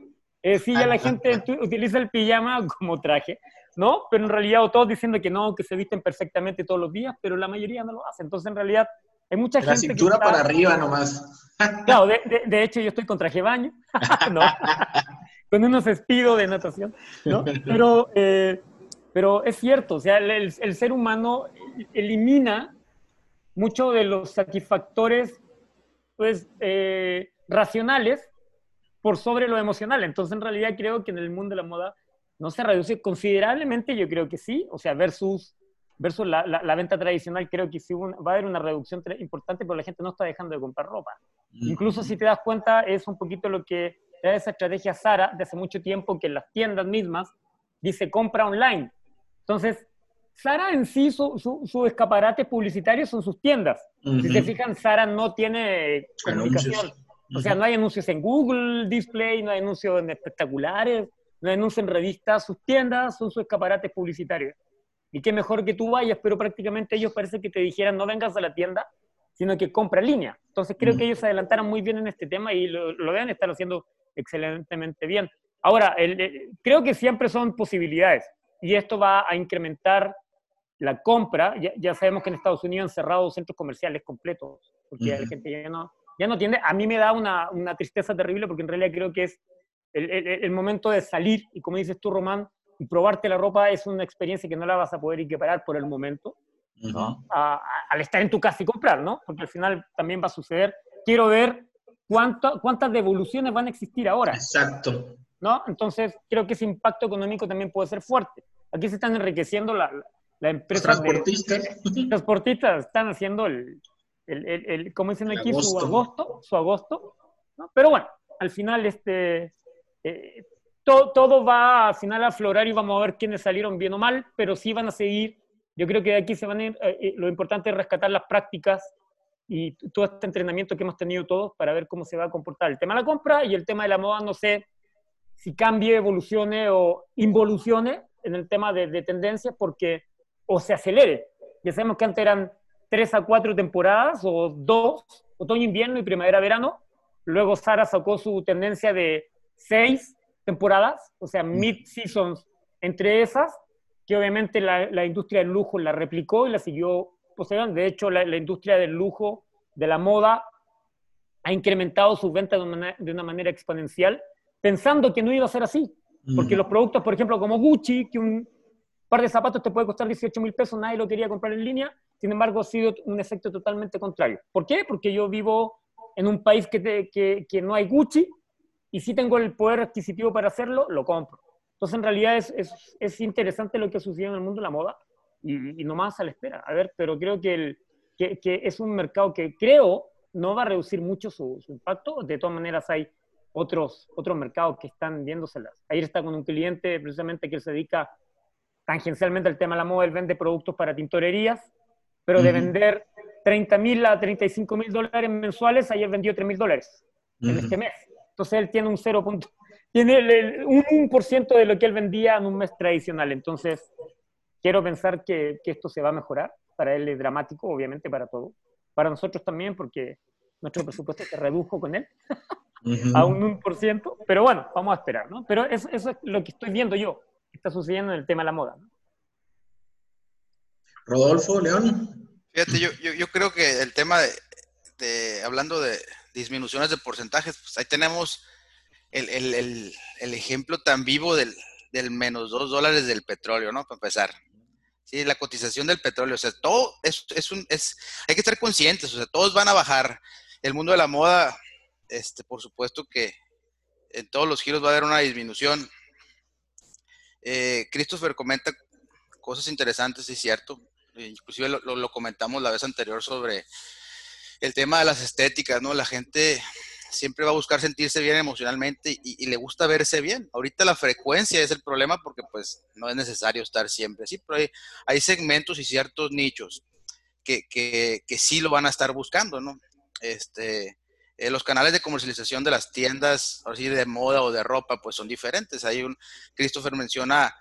Es decir, ya la gente utiliza el pijama como traje, ¿no? Pero en realidad, todos diciendo que no, que se visten perfectamente todos los días, pero la mayoría no lo hace. Entonces, en realidad, hay mucha gente. La cintura para arriba nomás. Claro, de, de, hecho, yo estoy con traje baño, ¿no? con unos espidos de natación, ¿no? Pero. Eh, pero es cierto, o sea, el, ser humano elimina muchos de los satisfactores pues, eh, racionales por sobre lo emocional. Entonces, en realidad creo que en el mundo de la moda no se reduce considerablemente, yo creo que sí, o sea, versus, versus la, la, venta tradicional, creo que sí va a haber una reducción importante, pero la gente no está dejando de comprar ropa. Incluso si te das cuenta, es un poquito lo que da esa estrategia Sara de hace mucho tiempo, que en las tiendas mismas dice compra online. Entonces, Sara en sí, su, su, escaparate publicitario son sus tiendas. Si se fijan, Sara no tiene comunicación. O sea, no hay anuncios en Google Display, no hay anuncios en espectaculares, no hay anuncios en revistas. Sus tiendas son sus escaparates publicitarios. Y qué mejor que tú vayas, pero prácticamente ellos parece que te dijeran no vengas a la tienda, sino que compra en línea. Entonces creo que ellos se adelantaron muy bien en este tema y lo, lo deben estar haciendo excelentemente bien. Ahora, creo que siempre son posibilidades y esto va a incrementar la compra. Ya, sabemos que en Estados Unidos han cerrado centros comerciales completos, porque la gente ya no, ya no tiende. A mí me da una, una tristeza terrible porque en realidad creo que es el, el, momento de salir y como dices tú, Román, y probarte la ropa es una experiencia que no la vas a poder equiparar por el momento, al estar en tu casa y comprar, ¿no? Porque al final también va a suceder. Quiero ver cuánto, cuántas devoluciones van a existir ahora. Exacto. ¿no? Entonces, creo que ese impacto económico también puede ser fuerte. Aquí se están enriqueciendo la, la empresa. Transportistas. transportistas están haciendo el, el, el, como dicen aquí, su agosto, su agosto. ¿no? Pero bueno, al final, este, eh, todo, todo va al final a aflorar y vamos a ver quiénes salieron bien o mal, pero sí van a seguir. Yo creo que de aquí se van a ir, eh, eh, lo importante es rescatar las prácticas y todo este entrenamiento que hemos tenido todos para ver cómo se va a comportar el tema de la compra y el tema de la moda, no sé si cambie, evolucione o involucione, en el tema de, de tendencias porque o se acelere. Ya sabemos que antes eran tres a cuatro temporadas o dos, otoño, invierno y primavera, verano. Luego Sara sacó su tendencia de seis temporadas, o sea, mm. mid-seasons entre esas, que obviamente la, la, industria del lujo la replicó y la siguió posteriormente. De hecho, la, la, industria del lujo, de la moda, ha incrementado sus ventas de una, de una manera exponencial, pensando que no iba a ser así. Porque mm. los productos, por ejemplo, como Gucci, que un par de zapatos te puede costar 18 mil pesos, nadie lo quería comprar en línea, sin embargo, ha sido un efecto totalmente contrario. ¿Por qué? Porque yo vivo en un país que, que, que no hay Gucci y si tengo el poder adquisitivo para hacerlo, lo compro. Entonces, en realidad es, es, es interesante lo que sucedido en el mundo de la moda y, y nomás a la espera. A ver, pero creo que, el, que, que, es un mercado que creo no va a reducir mucho su, su impacto. De todas maneras, hay otros, otros mercados que están viéndoselas. Ayer está con un cliente precisamente que se dedica tangencialmente al tema de la moda, él vende productos para tintorerías pero de vender 30 mil a 35 mil dólares mensuales, ayer vendió 3 mil dólares en este mes. Entonces él tiene un 0. tiene el, un 1% de lo que él vendía en un mes tradicional. Entonces, quiero pensar que, que, esto se va a mejorar. Para él es dramático, obviamente, para todo. Para nosotros también, porque nuestro presupuesto se redujo con él a un 1%. Pero bueno, vamos a esperar, ¿no? Pero eso, eso, es lo que estoy viendo yo, que está sucediendo en el tema de la moda. ¿no? Rodolfo, León. Fíjate, yo, yo, yo creo que el tema de, de, hablando de disminuciones de porcentajes, pues ahí tenemos el, el, el, ejemplo tan vivo del, del menos dos dólares del petróleo, ¿no? Para empezar. Sí, la cotización del petróleo, o sea, todo es, es un, es, hay que estar conscientes, o sea, todos van a bajar. El mundo de la moda, este, por supuesto que en todos los giros va a haber una disminución. Eh, Christopher comenta cosas interesantes, es cierto inclusive lo, lo, comentamos la vez anterior sobre el tema de las estéticas, ¿no? La gente siempre va a buscar sentirse bien emocionalmente y, y, le gusta verse bien. Ahorita la frecuencia es el problema porque pues no es necesario estar siempre así, pero hay, segmentos y ciertos nichos que, que, que, sí lo van a estar buscando, ¿no? Este, eh, los canales de comercialización de las tiendas, así de moda o de ropa, pues son diferentes. Hay un, Christopher menciona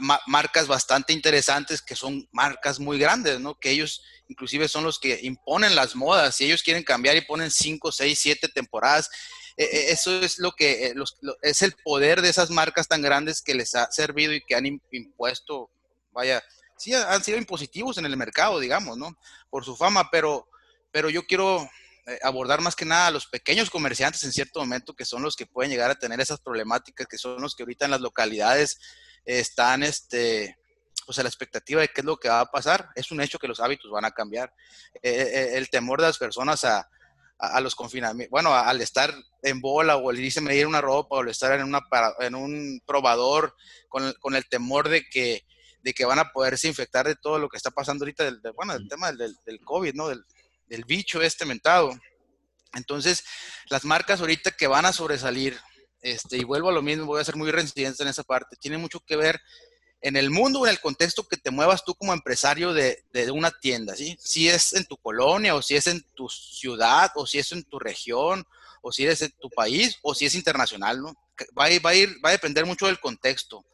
ma marcas bastante interesantes que son marcas muy grandes, ¿no? Que ellos inclusive son los que imponen las modas. Si ellos quieren cambiar y ponen 5, 6, 7 temporadas, eh, eso es lo que eh, los, lo, es el poder de esas marcas tan grandes que les ha servido y que han impuesto, vaya, sí han sido impositivos en el mercado, digamos, ¿no? Por su fama, pero, pero yo quiero eh, abordar más que nada a los pequeños comerciantes en cierto momento, que son los que pueden llegar a tener esas problemáticas, que son los que ahorita en las localidades están este, pues a la expectativa de qué es lo que va a pasar. Es un hecho que los hábitos van a cambiar. Eh, eh, el temor de las personas a, a, a los confinamientos, bueno, a, al estar en bola o al irse a medir una ropa o al estar en, una, en un probador con el, con el temor de que, de que van a poderse infectar de todo lo que está pasando ahorita, del, del bueno, del tema del, del COVID, ¿no? Del, del bicho este mentado. Entonces, las marcas ahorita que van a sobresalir este, y vuelvo a lo mismo, voy a ser muy reincidente en esa parte, tiene mucho que ver en el mundo, en el contexto que te muevas tú como empresario de, de, una tienda, ¿sí? Si es en tu colonia, o si es en tu ciudad, o si es en tu región, o si es en tu país, o si es internacional, ¿no? Va a, va a, ir, va a depender mucho del contexto.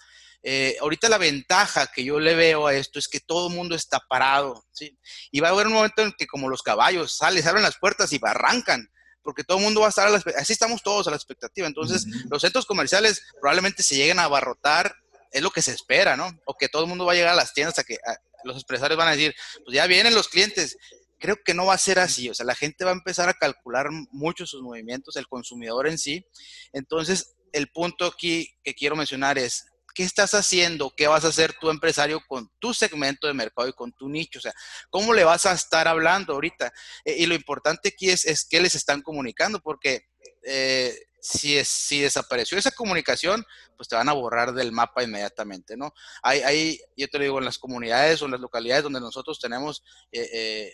Eh, ahorita la ventaja que yo le veo a esto es que todo el mundo está parado, ¿sí? Y va a haber un momento en que como los caballos, salen, abren las puertas y arrancan porque todo el mundo va a estar a la así estamos todos a la expectativa. Entonces, uh -huh. los centros comerciales probablemente se lleguen a abarrotar, es lo que se espera, ¿no? O que todo el mundo va a llegar a las tiendas a que a, los empresarios van a decir, pues ya vienen los clientes. Creo que no va a ser así, o sea, la gente va a empezar a calcular mucho sus movimientos, el consumidor en sí. Entonces, el punto aquí que quiero mencionar es, ¿qué estás haciendo? ¿Qué vas a hacer tu empresario con tu segmento de mercado y con tu nicho? O sea, ¿cómo le vas a estar hablando ahorita? Eh, y lo importante aquí es, es qué les están comunicando, porque eh, si, es, si desapareció esa comunicación, pues te van a borrar del mapa inmediatamente, ¿no? Hay, hay yo te lo digo, en las comunidades o en las localidades donde nosotros tenemos... Eh, eh,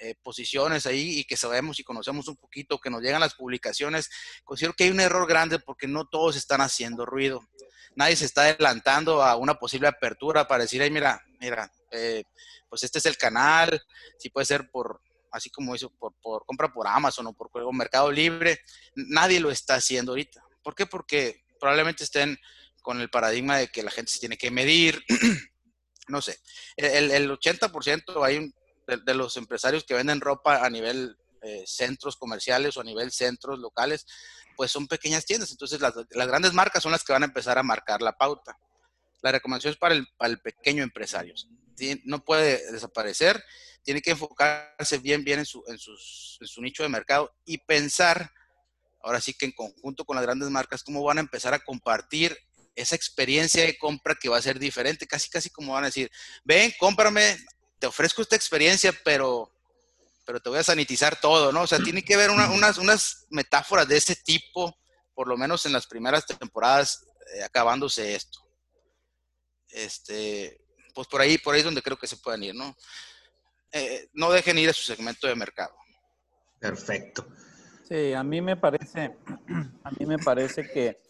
eh, posiciones ahí y que sabemos y conocemos un poquito, que nos llegan las publicaciones, considero que hay un error grande porque no todos están haciendo ruido. Nadie se está adelantando a una posible apertura para decir, ay, mira, mira, eh, pues este es el canal, si puede ser por, así como hizo, por, por compra por Amazon o por, por Mercado Libre, nadie lo está haciendo ahorita. ¿Por qué? Porque probablemente estén con el paradigma de que la gente se tiene que medir, no sé, el, el 80% hay un, de, los empresarios que venden ropa a nivel eh, centros comerciales o a nivel centros locales, pues son pequeñas tiendas. Entonces las, grandes marcas son las que van a empezar a marcar la pauta. La recomendación es para el, para el pequeño empresario. No puede desaparecer, tiene que enfocarse bien, bien en su, en, sus, en su nicho de mercado y pensar, ahora sí que en conjunto con las grandes marcas, cómo van a empezar a compartir esa experiencia de compra que va a ser diferente, casi casi como van a decir, ven, cómprame, te ofrezco esta experiencia, pero, pero te voy a sanitizar todo, ¿no? O sea, tiene que haber unas, unas metáforas de ese tipo, por lo menos en las primeras temporadas, eh, acabándose esto. Este, pues por ahí, por ahí es donde creo que se pueden ir, ¿no? Eh, no dejen ir a su segmento de mercado. Perfecto. Sí, a mí me parece, a mí me parece que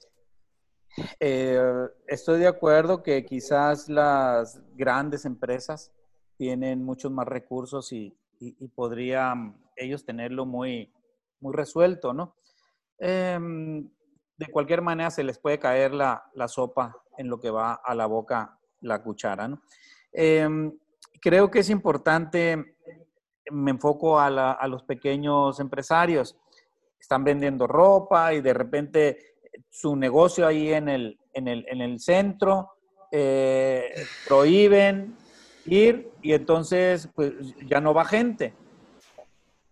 eh, estoy de acuerdo que quizás las grandes empresas tienen muchos más recursos y, podrían ellos tenerlo muy, muy resuelto, ¿no? Em, de cualquier manera se les puede caer la, sopa en lo que va a la boca la cuchara, ¿no? Em, creo que es importante, me enfoco a, a los pequeños empresarios, están vendiendo ropa y de repente su negocio ahí en el, en el, en el centro, eh, prohíben ir y entonces pues ya no va gente.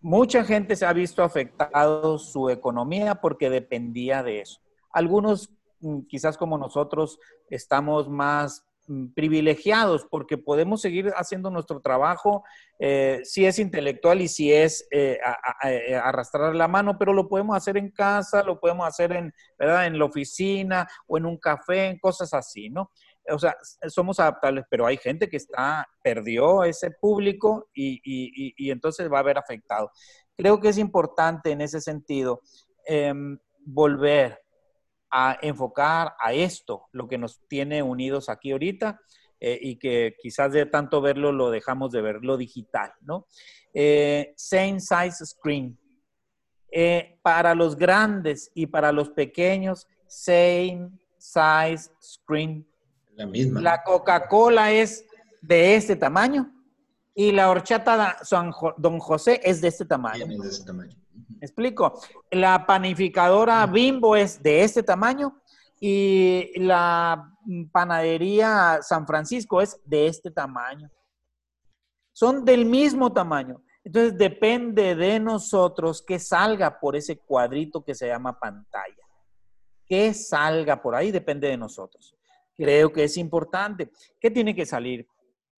Mucha gente se ha visto afectado su economía porque dependía de eso. Algunos, mm, quizás como nosotros, estamos más Mm, privilegiados porque podemos seguir haciendo nuestro trabajo, eh, si es intelectual y si es eh, eh, arrastrar la mano, pero lo podemos hacer en casa, lo podemos hacer en, ¿verdad? en la oficina o en un café, en cosas así, ¿no? O sea, somos adaptables, pero hay gente que está, perdió ese público y, y, y, entonces va a haber afectado. Creo que es importante en ese sentido em, volver a enfocar a esto, lo que nos tiene unidos aquí ahorita eh, y que quizás de tanto verlo lo dejamos de ver, lo digital, ¿no? Eh, same size screen. Eh, para los grandes y para los pequeños, same size screen. La misma. La Coca-Cola es de este tamaño y la horchata Don José es de este tamaño. Es de este tamaño explico? La panificadora Bimbo es de este tamaño y la panadería San Francisco es de este tamaño. Son del mismo tamaño. Entonces depende de nosotros que salga por ese cuadrito que se llama pantalla. Que salga por ahí depende de nosotros. Creo que es importante. ¿Qué tiene que salir?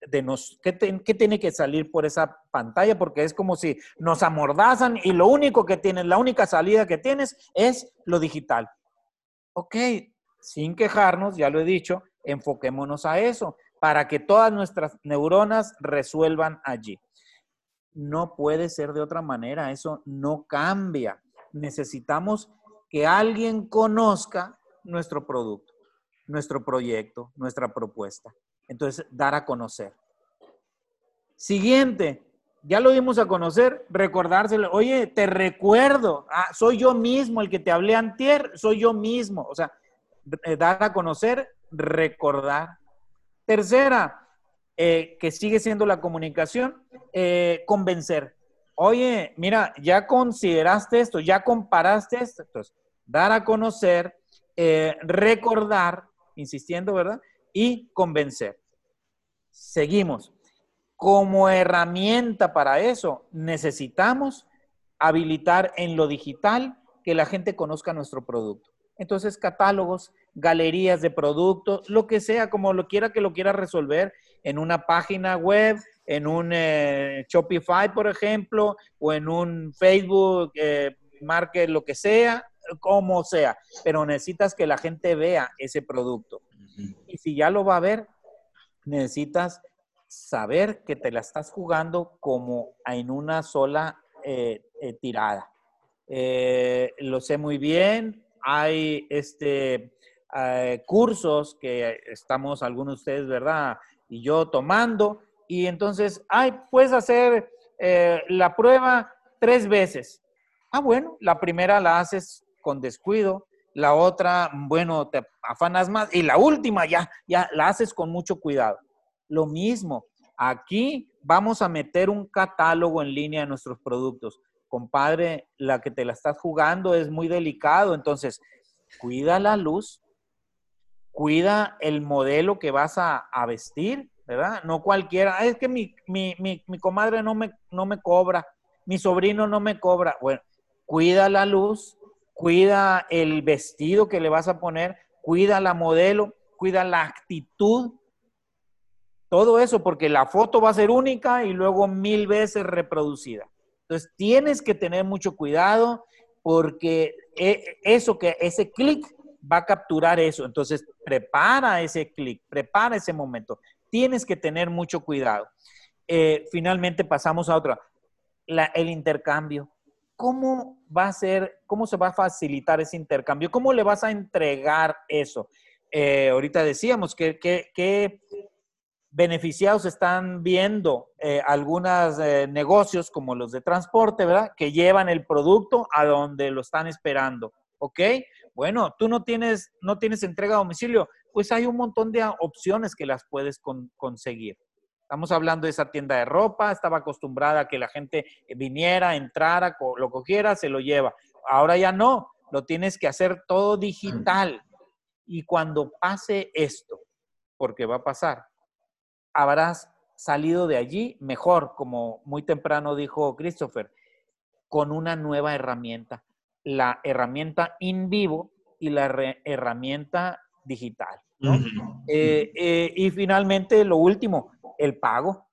de nos, ¿qué, tiene que salir por esa pantalla? Porque es como si nos amordazan y lo único que tienes, la única salida que tienes es lo digital. Ok, sin quejarnos, ya lo he dicho, enfoquémonos a eso para que todas nuestras neuronas resuelvan allí. No puede ser de otra manera, eso no cambia. Necesitamos que alguien conozca nuestro producto, nuestro proyecto, nuestra propuesta. Entonces, dar a conocer. Siguiente, ya lo dimos a conocer, recordárselo, oye, te recuerdo, ah, soy yo mismo el que te hablé antier, soy yo mismo. O sea, eh, dar a conocer, recordar. Tercera, eh, que sigue siendo la comunicación, eh, convencer. Oye, mira, ya consideraste esto, ya comparaste esto. Entonces, dar a conocer, recordar, insistiendo, ¿verdad? y convencer. Seguimos. Como herramienta para eso, necesitamos habilitar en lo digital que la gente conozca nuestro producto. Entonces, catálogos, galerías de productos, lo que sea, como lo quiera que lo quiera resolver en una página web, en un eh, Shopify, por ejemplo, o en un Facebook, eh, marque lo que sea, como sea, pero necesitas que la gente vea ese producto. Y si ya lo va a ver, necesitas saber que te la estás jugando como en una sola eh, eh, tirada. Eh, lo sé muy bien. Hay este, cursos que estamos algunos de ustedes, ¿verdad? Y yo tomando. Y entonces, ay, puedes hacer la prueba tres veces. Ah, bueno, la primera la haces con descuido, la otra, bueno, te afanas más, y la última ya, ya la haces con mucho cuidado. Lo mismo, aquí vamos a meter un catálogo en línea de nuestros productos. Compadre, la que te la estás jugando es muy delicado, entonces cuida la luz, cuida el modelo que vas a, vestir, ¿verdad? No cualquiera, es que mi, mi, mi, comadre no me, no me cobra, mi sobrino no me cobra. Bueno, cuida la luz, cuida el vestido que le vas a poner, cuida la modelo, cuida la actitud, todo eso, porque la foto va a ser única y luego mil veces reproducida. Entonces, tienes que tener mucho cuidado porque e, eso que ese clic va a capturar eso. Entonces, prepara ese clic, prepara ese momento. Tienes que tener mucho cuidado. Eh, finalmente pasamos a otra. el intercambio. ¿Cómo va a ser, cómo se va a facilitar ese intercambio? ¿Cómo le vas a entregar eso? Eh, ahorita decíamos que, que, beneficiados están viendo eh, algunos negocios como los de transporte, ¿verdad? Que llevan el producto a donde lo están esperando, ¿ok? Bueno, tú no tienes, no tienes entrega a domicilio, pues hay un montón de opciones que las puedes conseguir. Estamos hablando de esa tienda de ropa, estaba acostumbrada a que la gente viniera, entrara, lo cogiera, se lo lleva. Ahora ya no, lo tienes que hacer todo digital. Y cuando pase esto, porque va a pasar, habrás salido de allí mejor, como muy temprano dijo Christopher, con una nueva herramienta la herramienta in vivo y la herramienta digital. Eh, eh, y finalmente, lo último, el pago.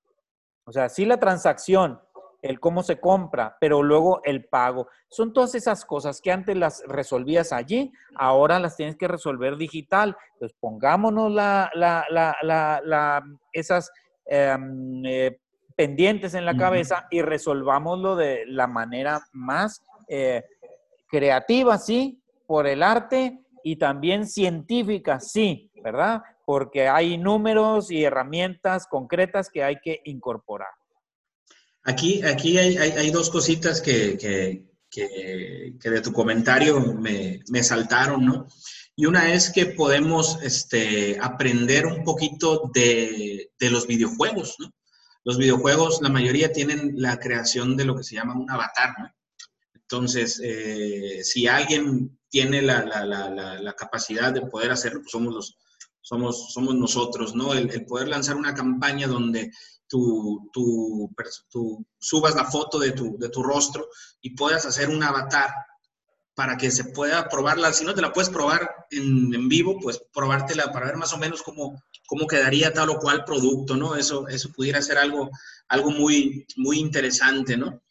O sea, sí la transacción, el cómo se compra, pero luego el pago. Son todas esas cosas que antes las resolvías allí, ahora las tienes que resolver digital. Entonces, pongámonos la, la, esas em, eh, pendientes en la cabeza y resolvámoslo de la manera más creativa, sí, por el arte y también científica, sí, ¿verdad? Porque hay números y herramientas concretas que hay que incorporar. Aquí, aquí hay, dos cositas que, que, de tu comentario me, me, saltaron, ¿no? Y una es que podemos este, aprender un poquito de, de los videojuegos, ¿no? Los videojuegos, la mayoría tienen la creación de lo que se llama un avatar, ¿no? Entonces, eh, si alguien tiene la, capacidad de poder hacerlo, pues somos, los, somos, somos nosotros, ¿no? El, poder lanzar una campaña donde tú, subas la foto de tu, de tu rostro y puedas hacer un avatar para que se pueda probarla. Si no te la puedes probar en, vivo, pues probártela para ver más o menos cómo, cómo quedaría tal o cual producto, ¿no? Eso, eso pudiera ser algo, algo muy, muy interesante, ¿no?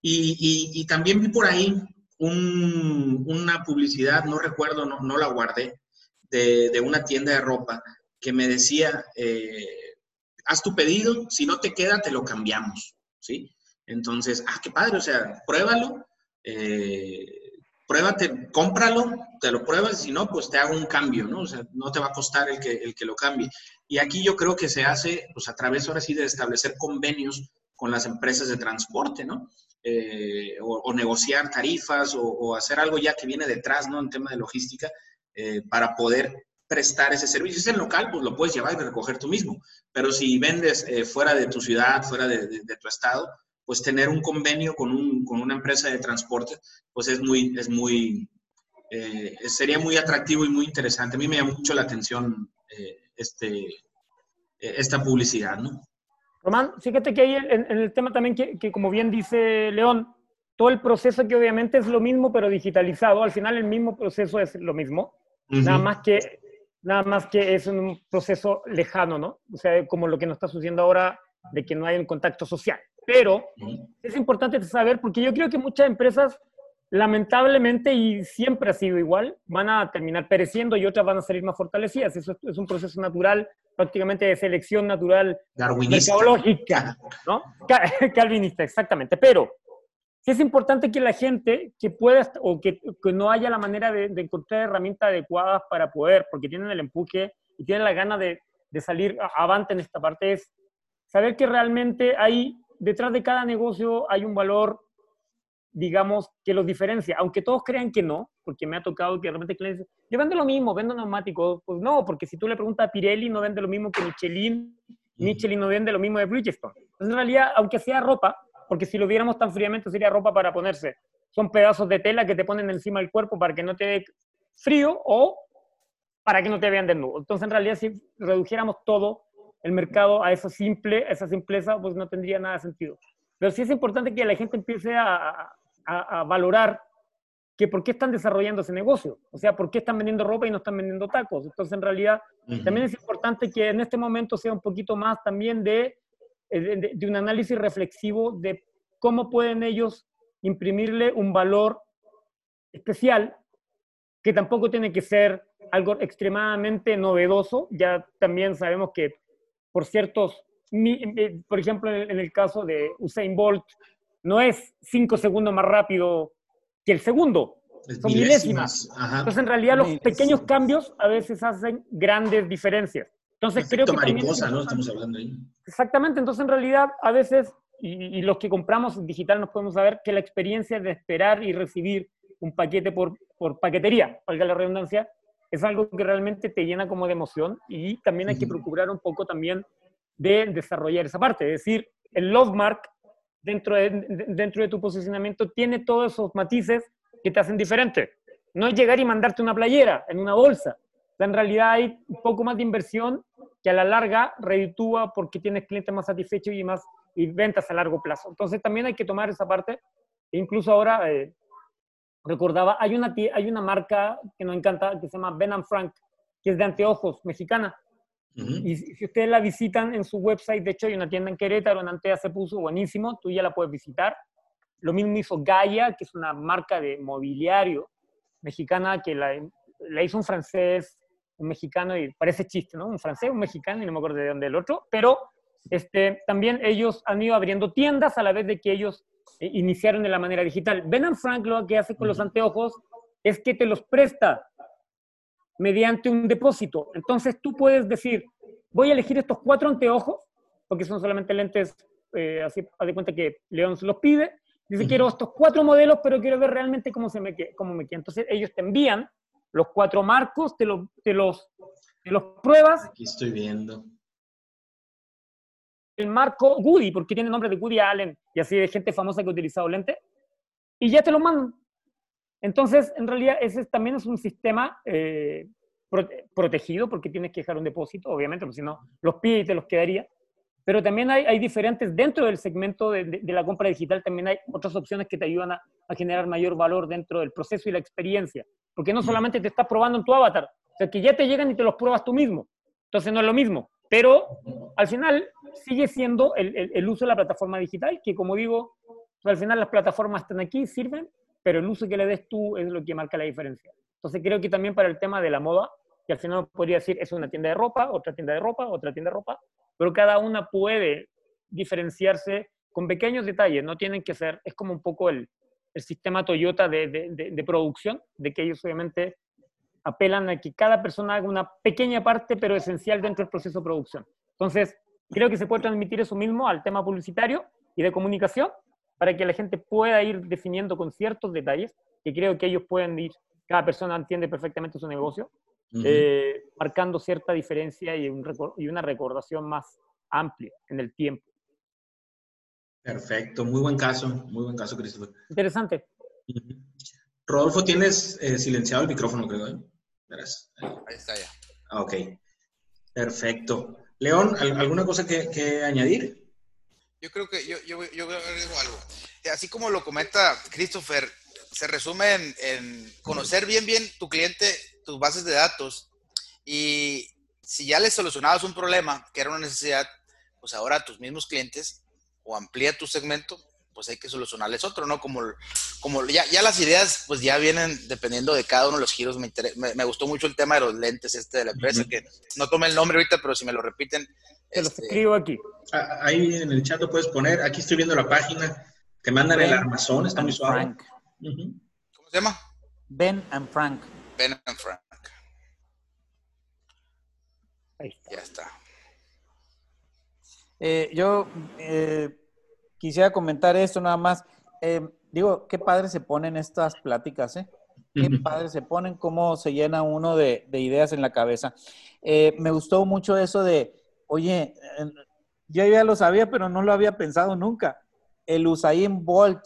Y, también vi por ahí una publicidad, no recuerdo, no, la guardé, de, una tienda de ropa que me decía, eh, haz tu pedido, si no te queda, te lo cambiamos, ¿sí? Entonces, ah, qué padre, o sea, pruébalo, eh, pruébate, cómpralo, te lo pruebas, si no, pues te hago un cambio, ¿no? O sea, no te va a costar el que, el que lo cambie. Y aquí yo creo que se hace, pues a través ahora sí de establecer convenios con las empresas de transporte, ¿no? Eh, o, negociar tarifas o, hacer algo ya que viene detrás, ¿no? En tema de logística, eh, para poder prestar ese servicio. Si es en local, pues lo puedes llevar y recoger tú mismo. Pero si vendes eh, fuera de tu ciudad, fuera de, tu estado, pues tener un convenio con, un, con, una empresa de transporte, pues es muy, es muy, sería muy atractivo y muy interesante. A mí me llama mucho la atención este, esta publicidad, ¿no? Román, fíjate que hay en, el tema también que, como bien dice León, todo el proceso que obviamente es lo mismo, pero digitalizado, al final el mismo proceso es lo mismo, nada, más que, nada más que es un proceso lejano, ¿no? O sea, como lo que nos está sucediendo ahora de que no hay un contacto social. Pero es importante saber, porque yo creo que muchas empresas, lamentablemente, y siempre ha sido igual, van a terminar pereciendo y otras van a salir más fortalecidas. Eso es un proceso natural prácticamente de selección natural Darwinista. ¿no? Calvinista, exactamente. Pero sí es importante que la gente que pueda o que, no haya la manera de, encontrar herramientas adecuadas para poder, porque tienen el empuje y tienen la gana de, de salir avante en esta parte, es saber que realmente hay, detrás de cada negocio hay un valor digamos, que los diferencia, aunque todos crean que no, porque me ha tocado que de repente clientes dicen, yo vendo lo mismo, vendo neumáticos, pues no, porque si tú le preguntas a Pirelli, no vende lo mismo que Michelin, Michelin no vende lo mismo de Bridgestone. Entonces, en realidad, aunque sea ropa, porque si lo viéramos tan fríamente sería ropa para ponerse, son pedazos de tela que te ponen encima del cuerpo para que no te dé frío o para que no te vean desnudo. Entonces, en realidad, si redujéramos todo el mercado a eso simple, a esa simpleza, pues no tendría nada de sentido. Pero sí es importante que la gente empiece a, a, valorar que por qué están desarrollando ese negocio. O sea, por qué están vendiendo ropa y no están vendiendo tacos. Entonces, en realidad, también es importante que en este momento sea un poquito más también de, de, de, un análisis reflexivo de cómo pueden ellos imprimirle un valor especial que tampoco tiene que ser algo extremadamente novedoso. Ya también sabemos que por ciertos, por ejemplo, en el caso de Usain Bolt, no es cinco segundos más rápido que el segundo, son milésimas. Entonces, en realidad, los pequeños cambios a veces hacen grandes diferencias. Entonces, creo que. mariposa, ¿no? Estamos hablando ahí. Exactamente. Entonces, en realidad, a veces, y, los que compramos digital nos podemos saber que la experiencia de esperar y recibir un paquete por, por paquetería, valga la redundancia, es algo que realmente te llena como de emoción y también hay que procurar un poco también de desarrollar esa parte. Es decir, el love mark dentro de, dentro de tu posicionamiento tiene todos esos matices que te hacen diferente. No es llegar y mandarte una playera en una bolsa. En realidad hay un poco más de inversión que a la larga reditúa porque tienes clientes más satisfechos y más y ventas a largo plazo. Entonces también hay que tomar esa parte. E incluso ahora eh, recordaba, hay una, hay una marca que nos encanta que se llama Ben Frank, que es de anteojos, mexicana. Y si ustedes la visitan en su website, de hecho hay una tienda en Querétaro, en Antea se puso buenísimo, tú ya la puedes visitar. Lo mismo hizo Gaia, que es una marca de mobiliario mexicana que la, la hizo un francés, un mexicano, y parece chiste, ¿no? Un francés, un mexicano, y no me acuerdo de dónde el otro, pero este, también ellos han ido abriendo tiendas a la vez de que ellos eh, iniciaron de la manera digital. Ben Frank lo que hace con los anteojos es que te los presta mediante un depósito. Entonces tú puedes decir, voy a elegir estos cuatro anteojos, porque son solamente lentes, eh, así haz de cuenta que León se los pide, dice, quiero estos cuatro modelos, pero quiero ver realmente cómo, se me, cómo me queda. Entonces ellos te envían los cuatro marcos, te, lo, te, los, te los pruebas. Aquí estoy viendo. El marco Woody, porque tiene nombre de Woody Allen y así de gente famosa que ha utilizado lentes, y ya te lo mandan. Entonces, en realidad, ese también es un sistema eh, protegido porque tienes que dejar un depósito, obviamente, porque si no, los pide y te los quedaría. Pero también hay, hay diferentes, dentro del segmento de, de, la compra digital, también hay otras opciones que te ayudan a, a, generar mayor valor dentro del proceso y la experiencia. Porque no solamente te estás probando en tu avatar, o sea, que ya te llegan y te los pruebas tú mismo. Entonces no es lo mismo. Pero al final sigue siendo el, el, el uso de la plataforma digital, que como digo, al final las plataformas están aquí, sirven, pero el uso que le des tú es lo que marca la diferencia. Entonces creo que también para el tema de la moda, que al final podría decir es una tienda de ropa, otra tienda de ropa, otra tienda de ropa, pero cada una puede diferenciarse con pequeños detalles, no tienen que ser, es como un poco el, el sistema Toyota de, de, de, producción, de que ellos obviamente apelan a que cada persona haga una pequeña parte, pero esencial dentro del proceso de producción. Entonces, creo que se puede transmitir eso mismo al tema publicitario y de comunicación, para que la gente pueda ir definiendo con ciertos detalles, que creo que ellos pueden ir, cada persona entiende perfectamente su negocio, uh -huh. eh, marcando cierta diferencia y, un, y una recordación más amplia en el tiempo. Perfecto, muy buen caso, muy buen caso, Christopher. Interesante. Rodolfo, tienes eh, silenciado el micrófono, creo. ¿eh? Verás. Ahí está ya. Ok, perfecto. León, ¿alguna cosa que, que añadir? Yo creo que yo, yo, yo agrego algo. Así como lo comenta Christopher, se resume en, en, conocer bien, bien tu cliente, tus bases de datos. Y si ya le solucionabas un problema, que era una necesidad, pues ahora a tus mismos clientes o amplía tu segmento, pues hay que solucionarles otro, ¿no? Como, como ya, ya las ideas, pues ya vienen dependiendo de cada uno de los giros. Me, me, me gustó mucho el tema de los lentes este de la empresa, uh -huh. que no tome el nombre ahorita, pero si me lo repiten, te lo escribo aquí. Ah, ahí en el chat lo puedes poner. Aquí estoy viendo la página. Te mandan ben el armazón, está muy suave. Frank. Uh -huh. ¿Cómo se llama? Ben and Frank. Ben and Frank. Ahí está. Ya está. Eh, yo eh, quisiera comentar esto nada más. eh, digo, qué padre se ponen estas pláticas, ¿eh? Qué padre se ponen, cómo se llena uno de, ideas en la cabeza. Eh, me gustó mucho eso de, oye, yo ya lo sabía, pero no lo había pensado nunca. El Usain Bolt,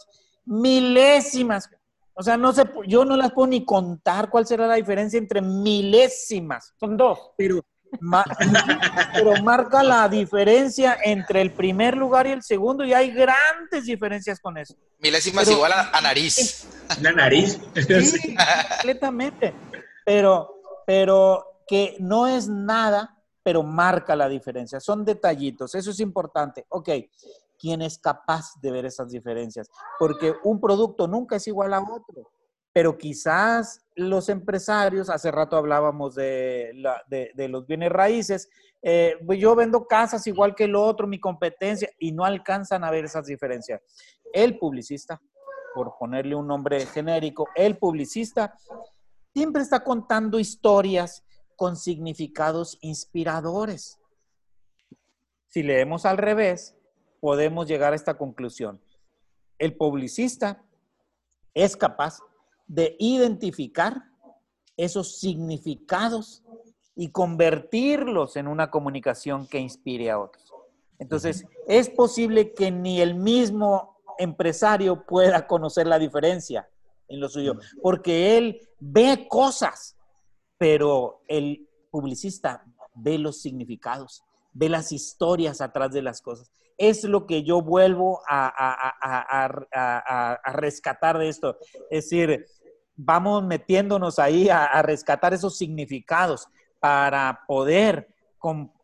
milésimas. O sea, no sé, yo no las puedo ni contar cuál será la diferencia entre milésimas. Son dos. Pero pero marca la diferencia entre el primer lugar y el segundo y hay grandes diferencias con eso. Milésimas igual a, nariz. La nariz. Sí, completamente. Pero, pero que no es nada, pero marca la diferencia. Son detallitos, eso es importante. Ok, ¿quién es capaz de ver esas diferencias? Porque un producto nunca es igual a otro pero quizás los empresarios, hace rato hablábamos de, los bienes raíces, eh, pues yo vendo casas igual que el otro, mi competencia, y no alcanzan a ver esas diferencias. El publicista, por ponerle un nombre genérico, el publicista siempre está contando historias con significados inspiradores. Si leemos al revés, podemos llegar a esta conclusión. El publicista es capaz de identificar esos significados y convertirlos en una comunicación que inspire a otros. Entonces, es posible que ni el mismo empresario pueda conocer la diferencia en lo suyo, porque él ve cosas, pero el publicista ve los significados, ve las historias atrás de las cosas. Es lo que yo vuelvo a, rescatar de esto. Es decir, vamos metiéndonos ahí a, rescatar esos significados para poder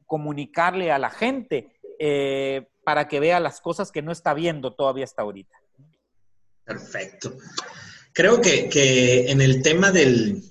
comunicarle a la gente eh, para que vea las cosas que no está viendo todavía hasta ahorita. Perfecto. Creo que, en el tema del,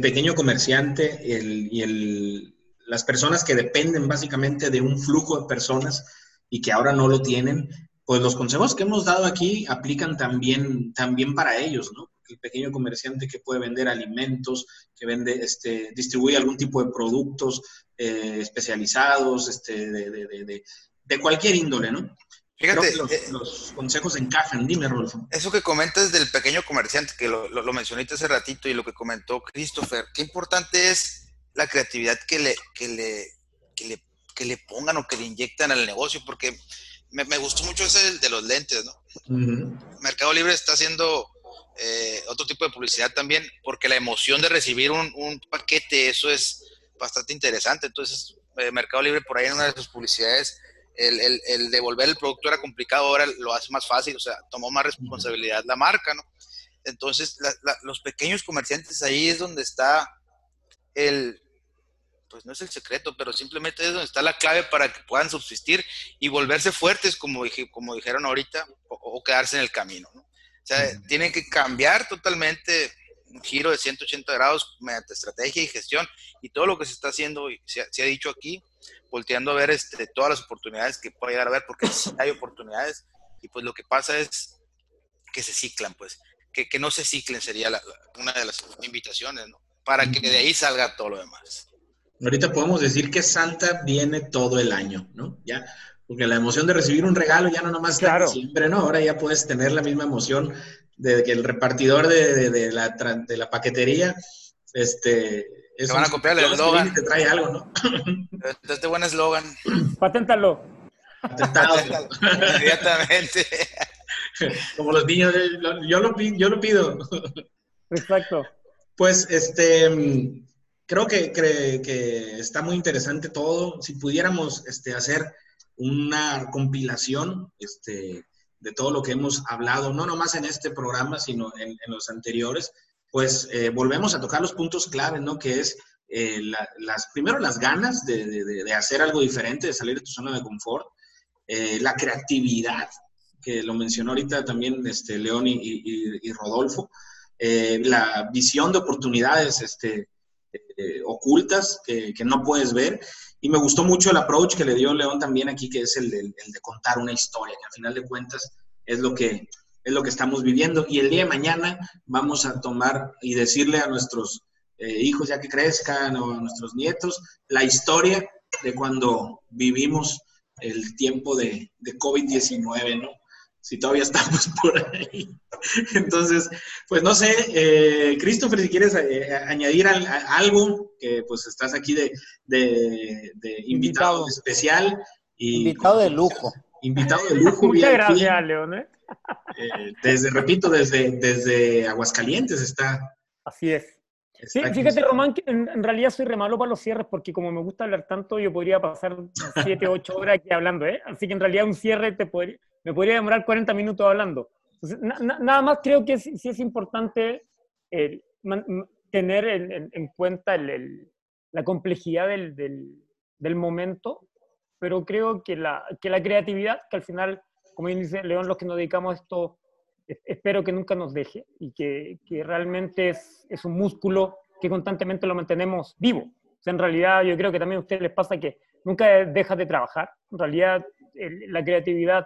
pequeño comerciante y las personas que dependen básicamente de un flujo de personas y que ahora no lo tienen, pues los consejos que hemos dado aquí aplican también, también para ellos, ¿no? el pequeño comerciante que puede vender alimentos, que vende, este, distribuye algún tipo de productos eh, especializados, este, de, cualquier índole, ¿no? Fíjate, eh, los, consejos encajan. Dime, Rolfo. Eso que comentas del pequeño comerciante, que lo, lo, mencioné hace ratito y lo que comentó Christopher, qué importante es la creatividad que le, que le, le, que le pongan o que le inyectan al negocio, porque me, gustó mucho ese de los lentes, ¿no? Mercado Libre está haciendo eh, otro tipo de publicidad también, porque la emoción de recibir un, paquete, eso es bastante interesante. Entonces, eh, Mercado Libre por ahí en una de sus publicidades, el, devolver el producto era complicado, ahora lo hace más fácil, o sea, tomó más responsabilidad la marca, ¿no? Entonces, los pequeños comerciantes ahí es donde está el, pues no es el secreto, pero simplemente es donde está la clave para que puedan subsistir y volverse fuertes, como, como dijeron ahorita, o, o quedarse en el camino, ¿no? O sea, tienen que cambiar totalmente un giro de 180 grados mediante estrategia y gestión y todo lo que se está haciendo, se ha, se ha dicho aquí, volteando a ver este, todas las oportunidades que puede llegar a ver, porque sí hay oportunidades y pues lo que pasa es que se ciclan, pues, que, que no se ciclen sería una de las invitaciones, ¿no? Para que de ahí salga todo lo demás. Ahorita podemos decir que Santa viene todo el año, ¿no? Ya porque la emoción de recibir un regalo ya no nomás está siempre, ¿no? Ahora ya puedes tener la misma emoción de que el repartidor de, la, de la, paquetería, este... Es te van a copiar el eslogan. Te trae algo, ¿no? Este buen eslogan. Paténtalo. Patentado. Inmediatamente. Como los niños, yo lo, yo lo pido. Exacto. Pues, este, creo que, que, que, está muy interesante todo. Si pudiéramos este, hacer una compilación este, de todo lo que hemos hablado, no nomás en este programa, sino en, los anteriores, pues eh, volvemos a tocar los puntos clave, ¿no? Que es eh, las, primero las ganas de, hacer algo diferente, de salir de tu zona de confort, eh, la creatividad, que lo mencionó ahorita también este, León y, Rodolfo, la visión de oportunidades este, ocultas que, que, no puedes ver y me gustó mucho el approach que le dio León también aquí, que es el de, contar una historia, que al final de cuentas es lo que es lo que estamos viviendo. Y el día de mañana vamos a tomar y decirle a nuestros eh, hijos ya que crezcan o a nuestros nietos la historia de cuando vivimos el tiempo de, de COVID-19, ¿no? Si todavía estamos por ahí. Entonces, pues no sé, eh, Christopher, si quieres eh, añadir algo, que pues estás aquí de, invitado, especial. Y, invitado de lujo. Invitado de lujo. Muchas gracias, León. ¿eh? desde, repito, desde, desde Aguascalientes está. Así es. Sí, fíjate, Román, que en, realidad soy re malo para los cierres porque como me gusta hablar tanto, yo podría pasar 7, 8 horas aquí hablando, ¿eh? Así que en realidad un cierre te podría, me podría demorar 40 minutos hablando. nada más creo que sí, es importante tener en, cuenta la complejidad del, del, momento, pero creo que la, que la creatividad, que al final, como dice León, los que nos dedicamos a esto espero que nunca nos deje y que, que realmente es, es, un músculo que constantemente lo mantenemos vivo. O sea, en realidad yo creo que también a ustedes les pasa que nunca dejas de trabajar. En realidad la creatividad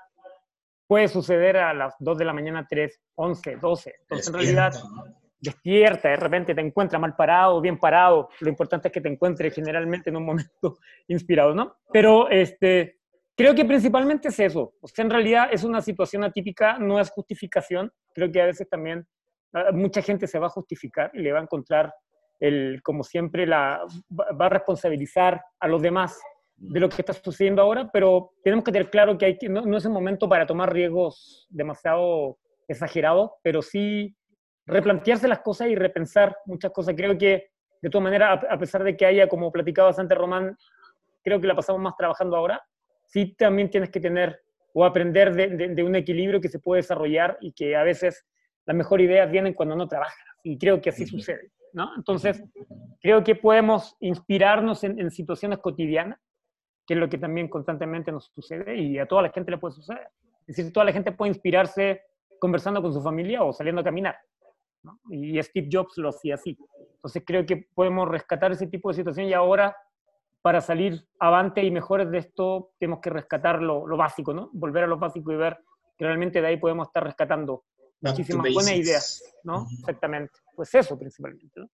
puede suceder a las 2 de la mañana, 3, 11, 12. Entonces en realidad despierta, de repente te encuentras mal parado, bien parado. Lo importante es que te encuentres generalmente en un momento inspirado, ¿no? Pero este, Creo que principalmente es eso. O sea, en realidad es una situación atípica, no es justificación. Creo que a veces también ah, mucha gente se va a justificar y le va a encontrar, el, como siempre, la, va a responsabilizar a los demás de lo que está sucediendo ahora, pero tenemos que tener claro que, hay que no, es el momento para tomar riesgos demasiado exagerados, pero sí replantearse las cosas y repensar muchas cosas. Creo que, de todas maneras, a, a pesar de que haya, como platicaba antes Román, creo que la pasamos más trabajando ahora, sí también tienes que tener o aprender de, un equilibrio que se puede desarrollar y que a veces las mejores ideas vienen cuando no trabajas. Y creo que así sucede, ¿no? Entonces, creo que podemos inspirarnos en, situaciones cotidianas, que es lo que también constantemente nos sucede y a toda la gente le puede suceder. Es decir, toda la gente puede inspirarse conversando con su familia o saliendo a caminar. ¿no? Y Steve Jobs lo hacía así. Entonces creo que podemos rescatar ese tipo de situación y ahora para salir avante y mejores de esto, tenemos que rescatar lo, básico, ¿no? Volver a lo básico y ver que realmente de ahí podemos estar rescatando muchísimas buenas ideas, ¿no? Exactamente. Pues eso principalmente, ¿no?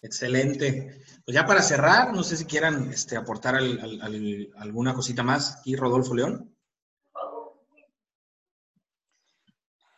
Excelente. Pues ya para cerrar, no sé si quieran este, aportar alguna cosita más aquí, Rodolfo León.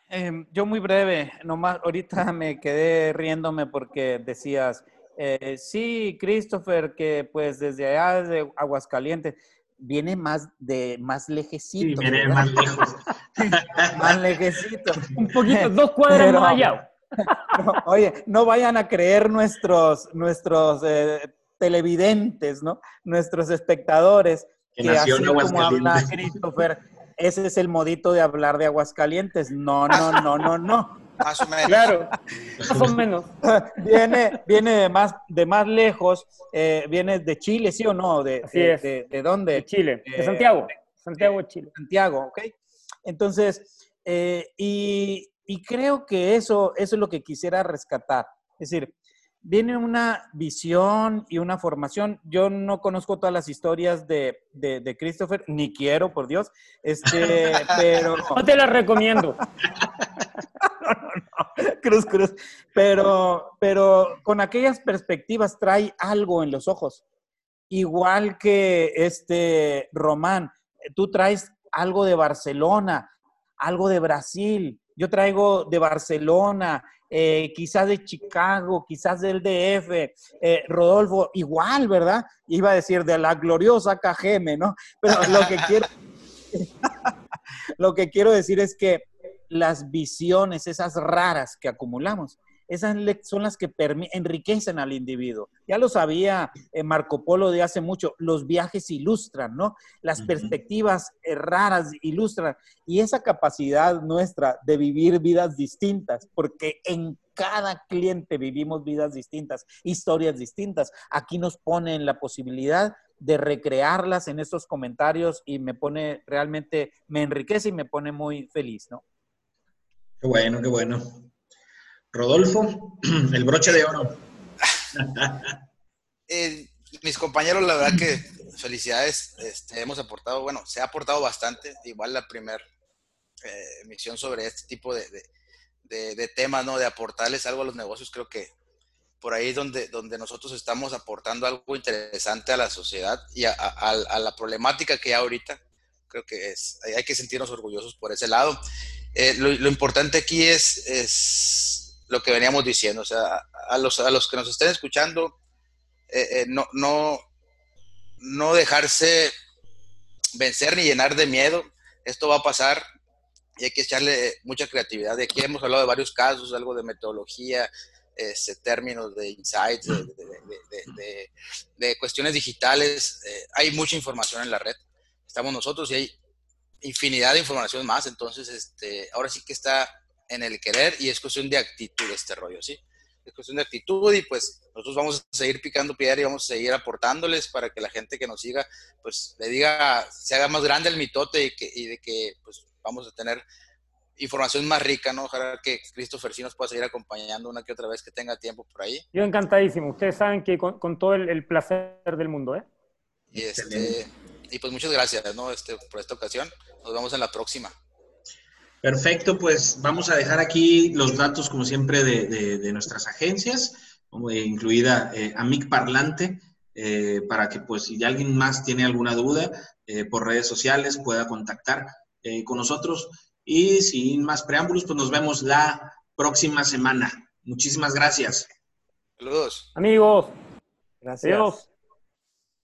Em, yo muy breve, nomás ahorita me quedé riéndome porque decías, eh, sí, Christopher, que pues desde allá, de Aguascalientes, viene más de más lejecito. Sí, viene más lejos. más lejecito. Un poquito, dos cuadras más allá. oye, no vayan a creer nuestros, nuestros eh, televidentes, ¿no? Nuestros espectadores. Que, así como habla Christopher, ese es el modito de hablar de Aguascalientes. No, no, no, no, no. Más o menos. Claro, más o menos. viene, viene de más, de más lejos, eh, viene de Chile, ¿sí o no? De, de, dónde? De Chile, de Santiago. Santiago, Chile. Santiago, ok. Entonces, eh, y, y, creo que eso, eso es lo que quisiera rescatar. Es decir, viene una visión y una formación. Yo no conozco todas las historias de, de, Christopher, ni quiero, por Dios, este, pero... No te las recomiendo. cruz, cruz. Pero, pero con aquellas perspectivas trae algo en los ojos. Igual que este Román, tú traes algo de Barcelona, algo de Brasil, yo traigo de Barcelona, eh, quizás de Chicago, quizás del DF, eh, Rodolfo, igual, ¿verdad? Iba a decir de la gloriosa KGM, ¿no? Pero lo que quiero, lo que quiero decir es que las visiones, esas raras que acumulamos, esas son las que enriquecen al individuo. Ya lo sabía eh, Marco Polo de hace mucho, los viajes ilustran, ¿no? Las perspectivas eh, raras ilustran. Y esa capacidad nuestra de vivir vidas distintas, porque en cada cliente vivimos vidas distintas, historias distintas, aquí nos pone en la posibilidad de recrearlas en estos comentarios y me pone realmente, me enriquece y me pone muy feliz, ¿no? Qué bueno, qué bueno. Rodolfo, el broche de oro. Eh, mis compañeros, la verdad que felicidades, este, hemos aportado, bueno, se ha aportado bastante, igual la primera eh, emisión sobre este tipo de, temas, ¿no? De aportarles algo a los negocios, creo que por ahí donde, donde nosotros estamos aportando algo interesante a la sociedad y a, a la problemática que hay ahorita Creo que es, hay que sentirnos orgullosos por ese lado. Eh, lo, importante aquí es, es lo que veníamos diciendo, o sea, a los, a los que nos estén escuchando, eh, no, no, no dejarse vencer ni llenar de miedo. Esto va a pasar y hay que echarle mucha creatividad. De aquí hemos hablado de varios casos, algo de metodología, este, términos de insights, de, cuestiones digitales. Eh, hay mucha información en la red. Estamos nosotros y hay infinidad de información más. Entonces, este, ahora sí que está en el querer y es cuestión de actitud este rollo, ¿sí? Es cuestión de actitud y pues nosotros vamos a seguir picando piedra y vamos a seguir aportándoles para que la gente que nos siga, pues le diga, se haga más grande el mitote y, que, y de que pues vamos a tener información más rica, ¿no? Ojalá que Christopher sí nos pueda seguir acompañando una que otra vez que tenga tiempo por ahí. Yo encantadísimo. Ustedes saben que con, todo el, placer del mundo, ¿eh? Y, este, y pues muchas gracias, ¿no? Este, por esta ocasión. Nos vemos en la próxima. Perfecto, pues vamos a dejar aquí los datos, como siempre, de, nuestras agencias, incluida eh, Amic Parlante, eh, para que pues si alguien más tiene alguna duda eh, por redes sociales pueda contactar eh, con nosotros. Y sin más preámbulos, pues nos vemos la próxima semana. Muchísimas gracias. Saludos. Amigos. Gracias.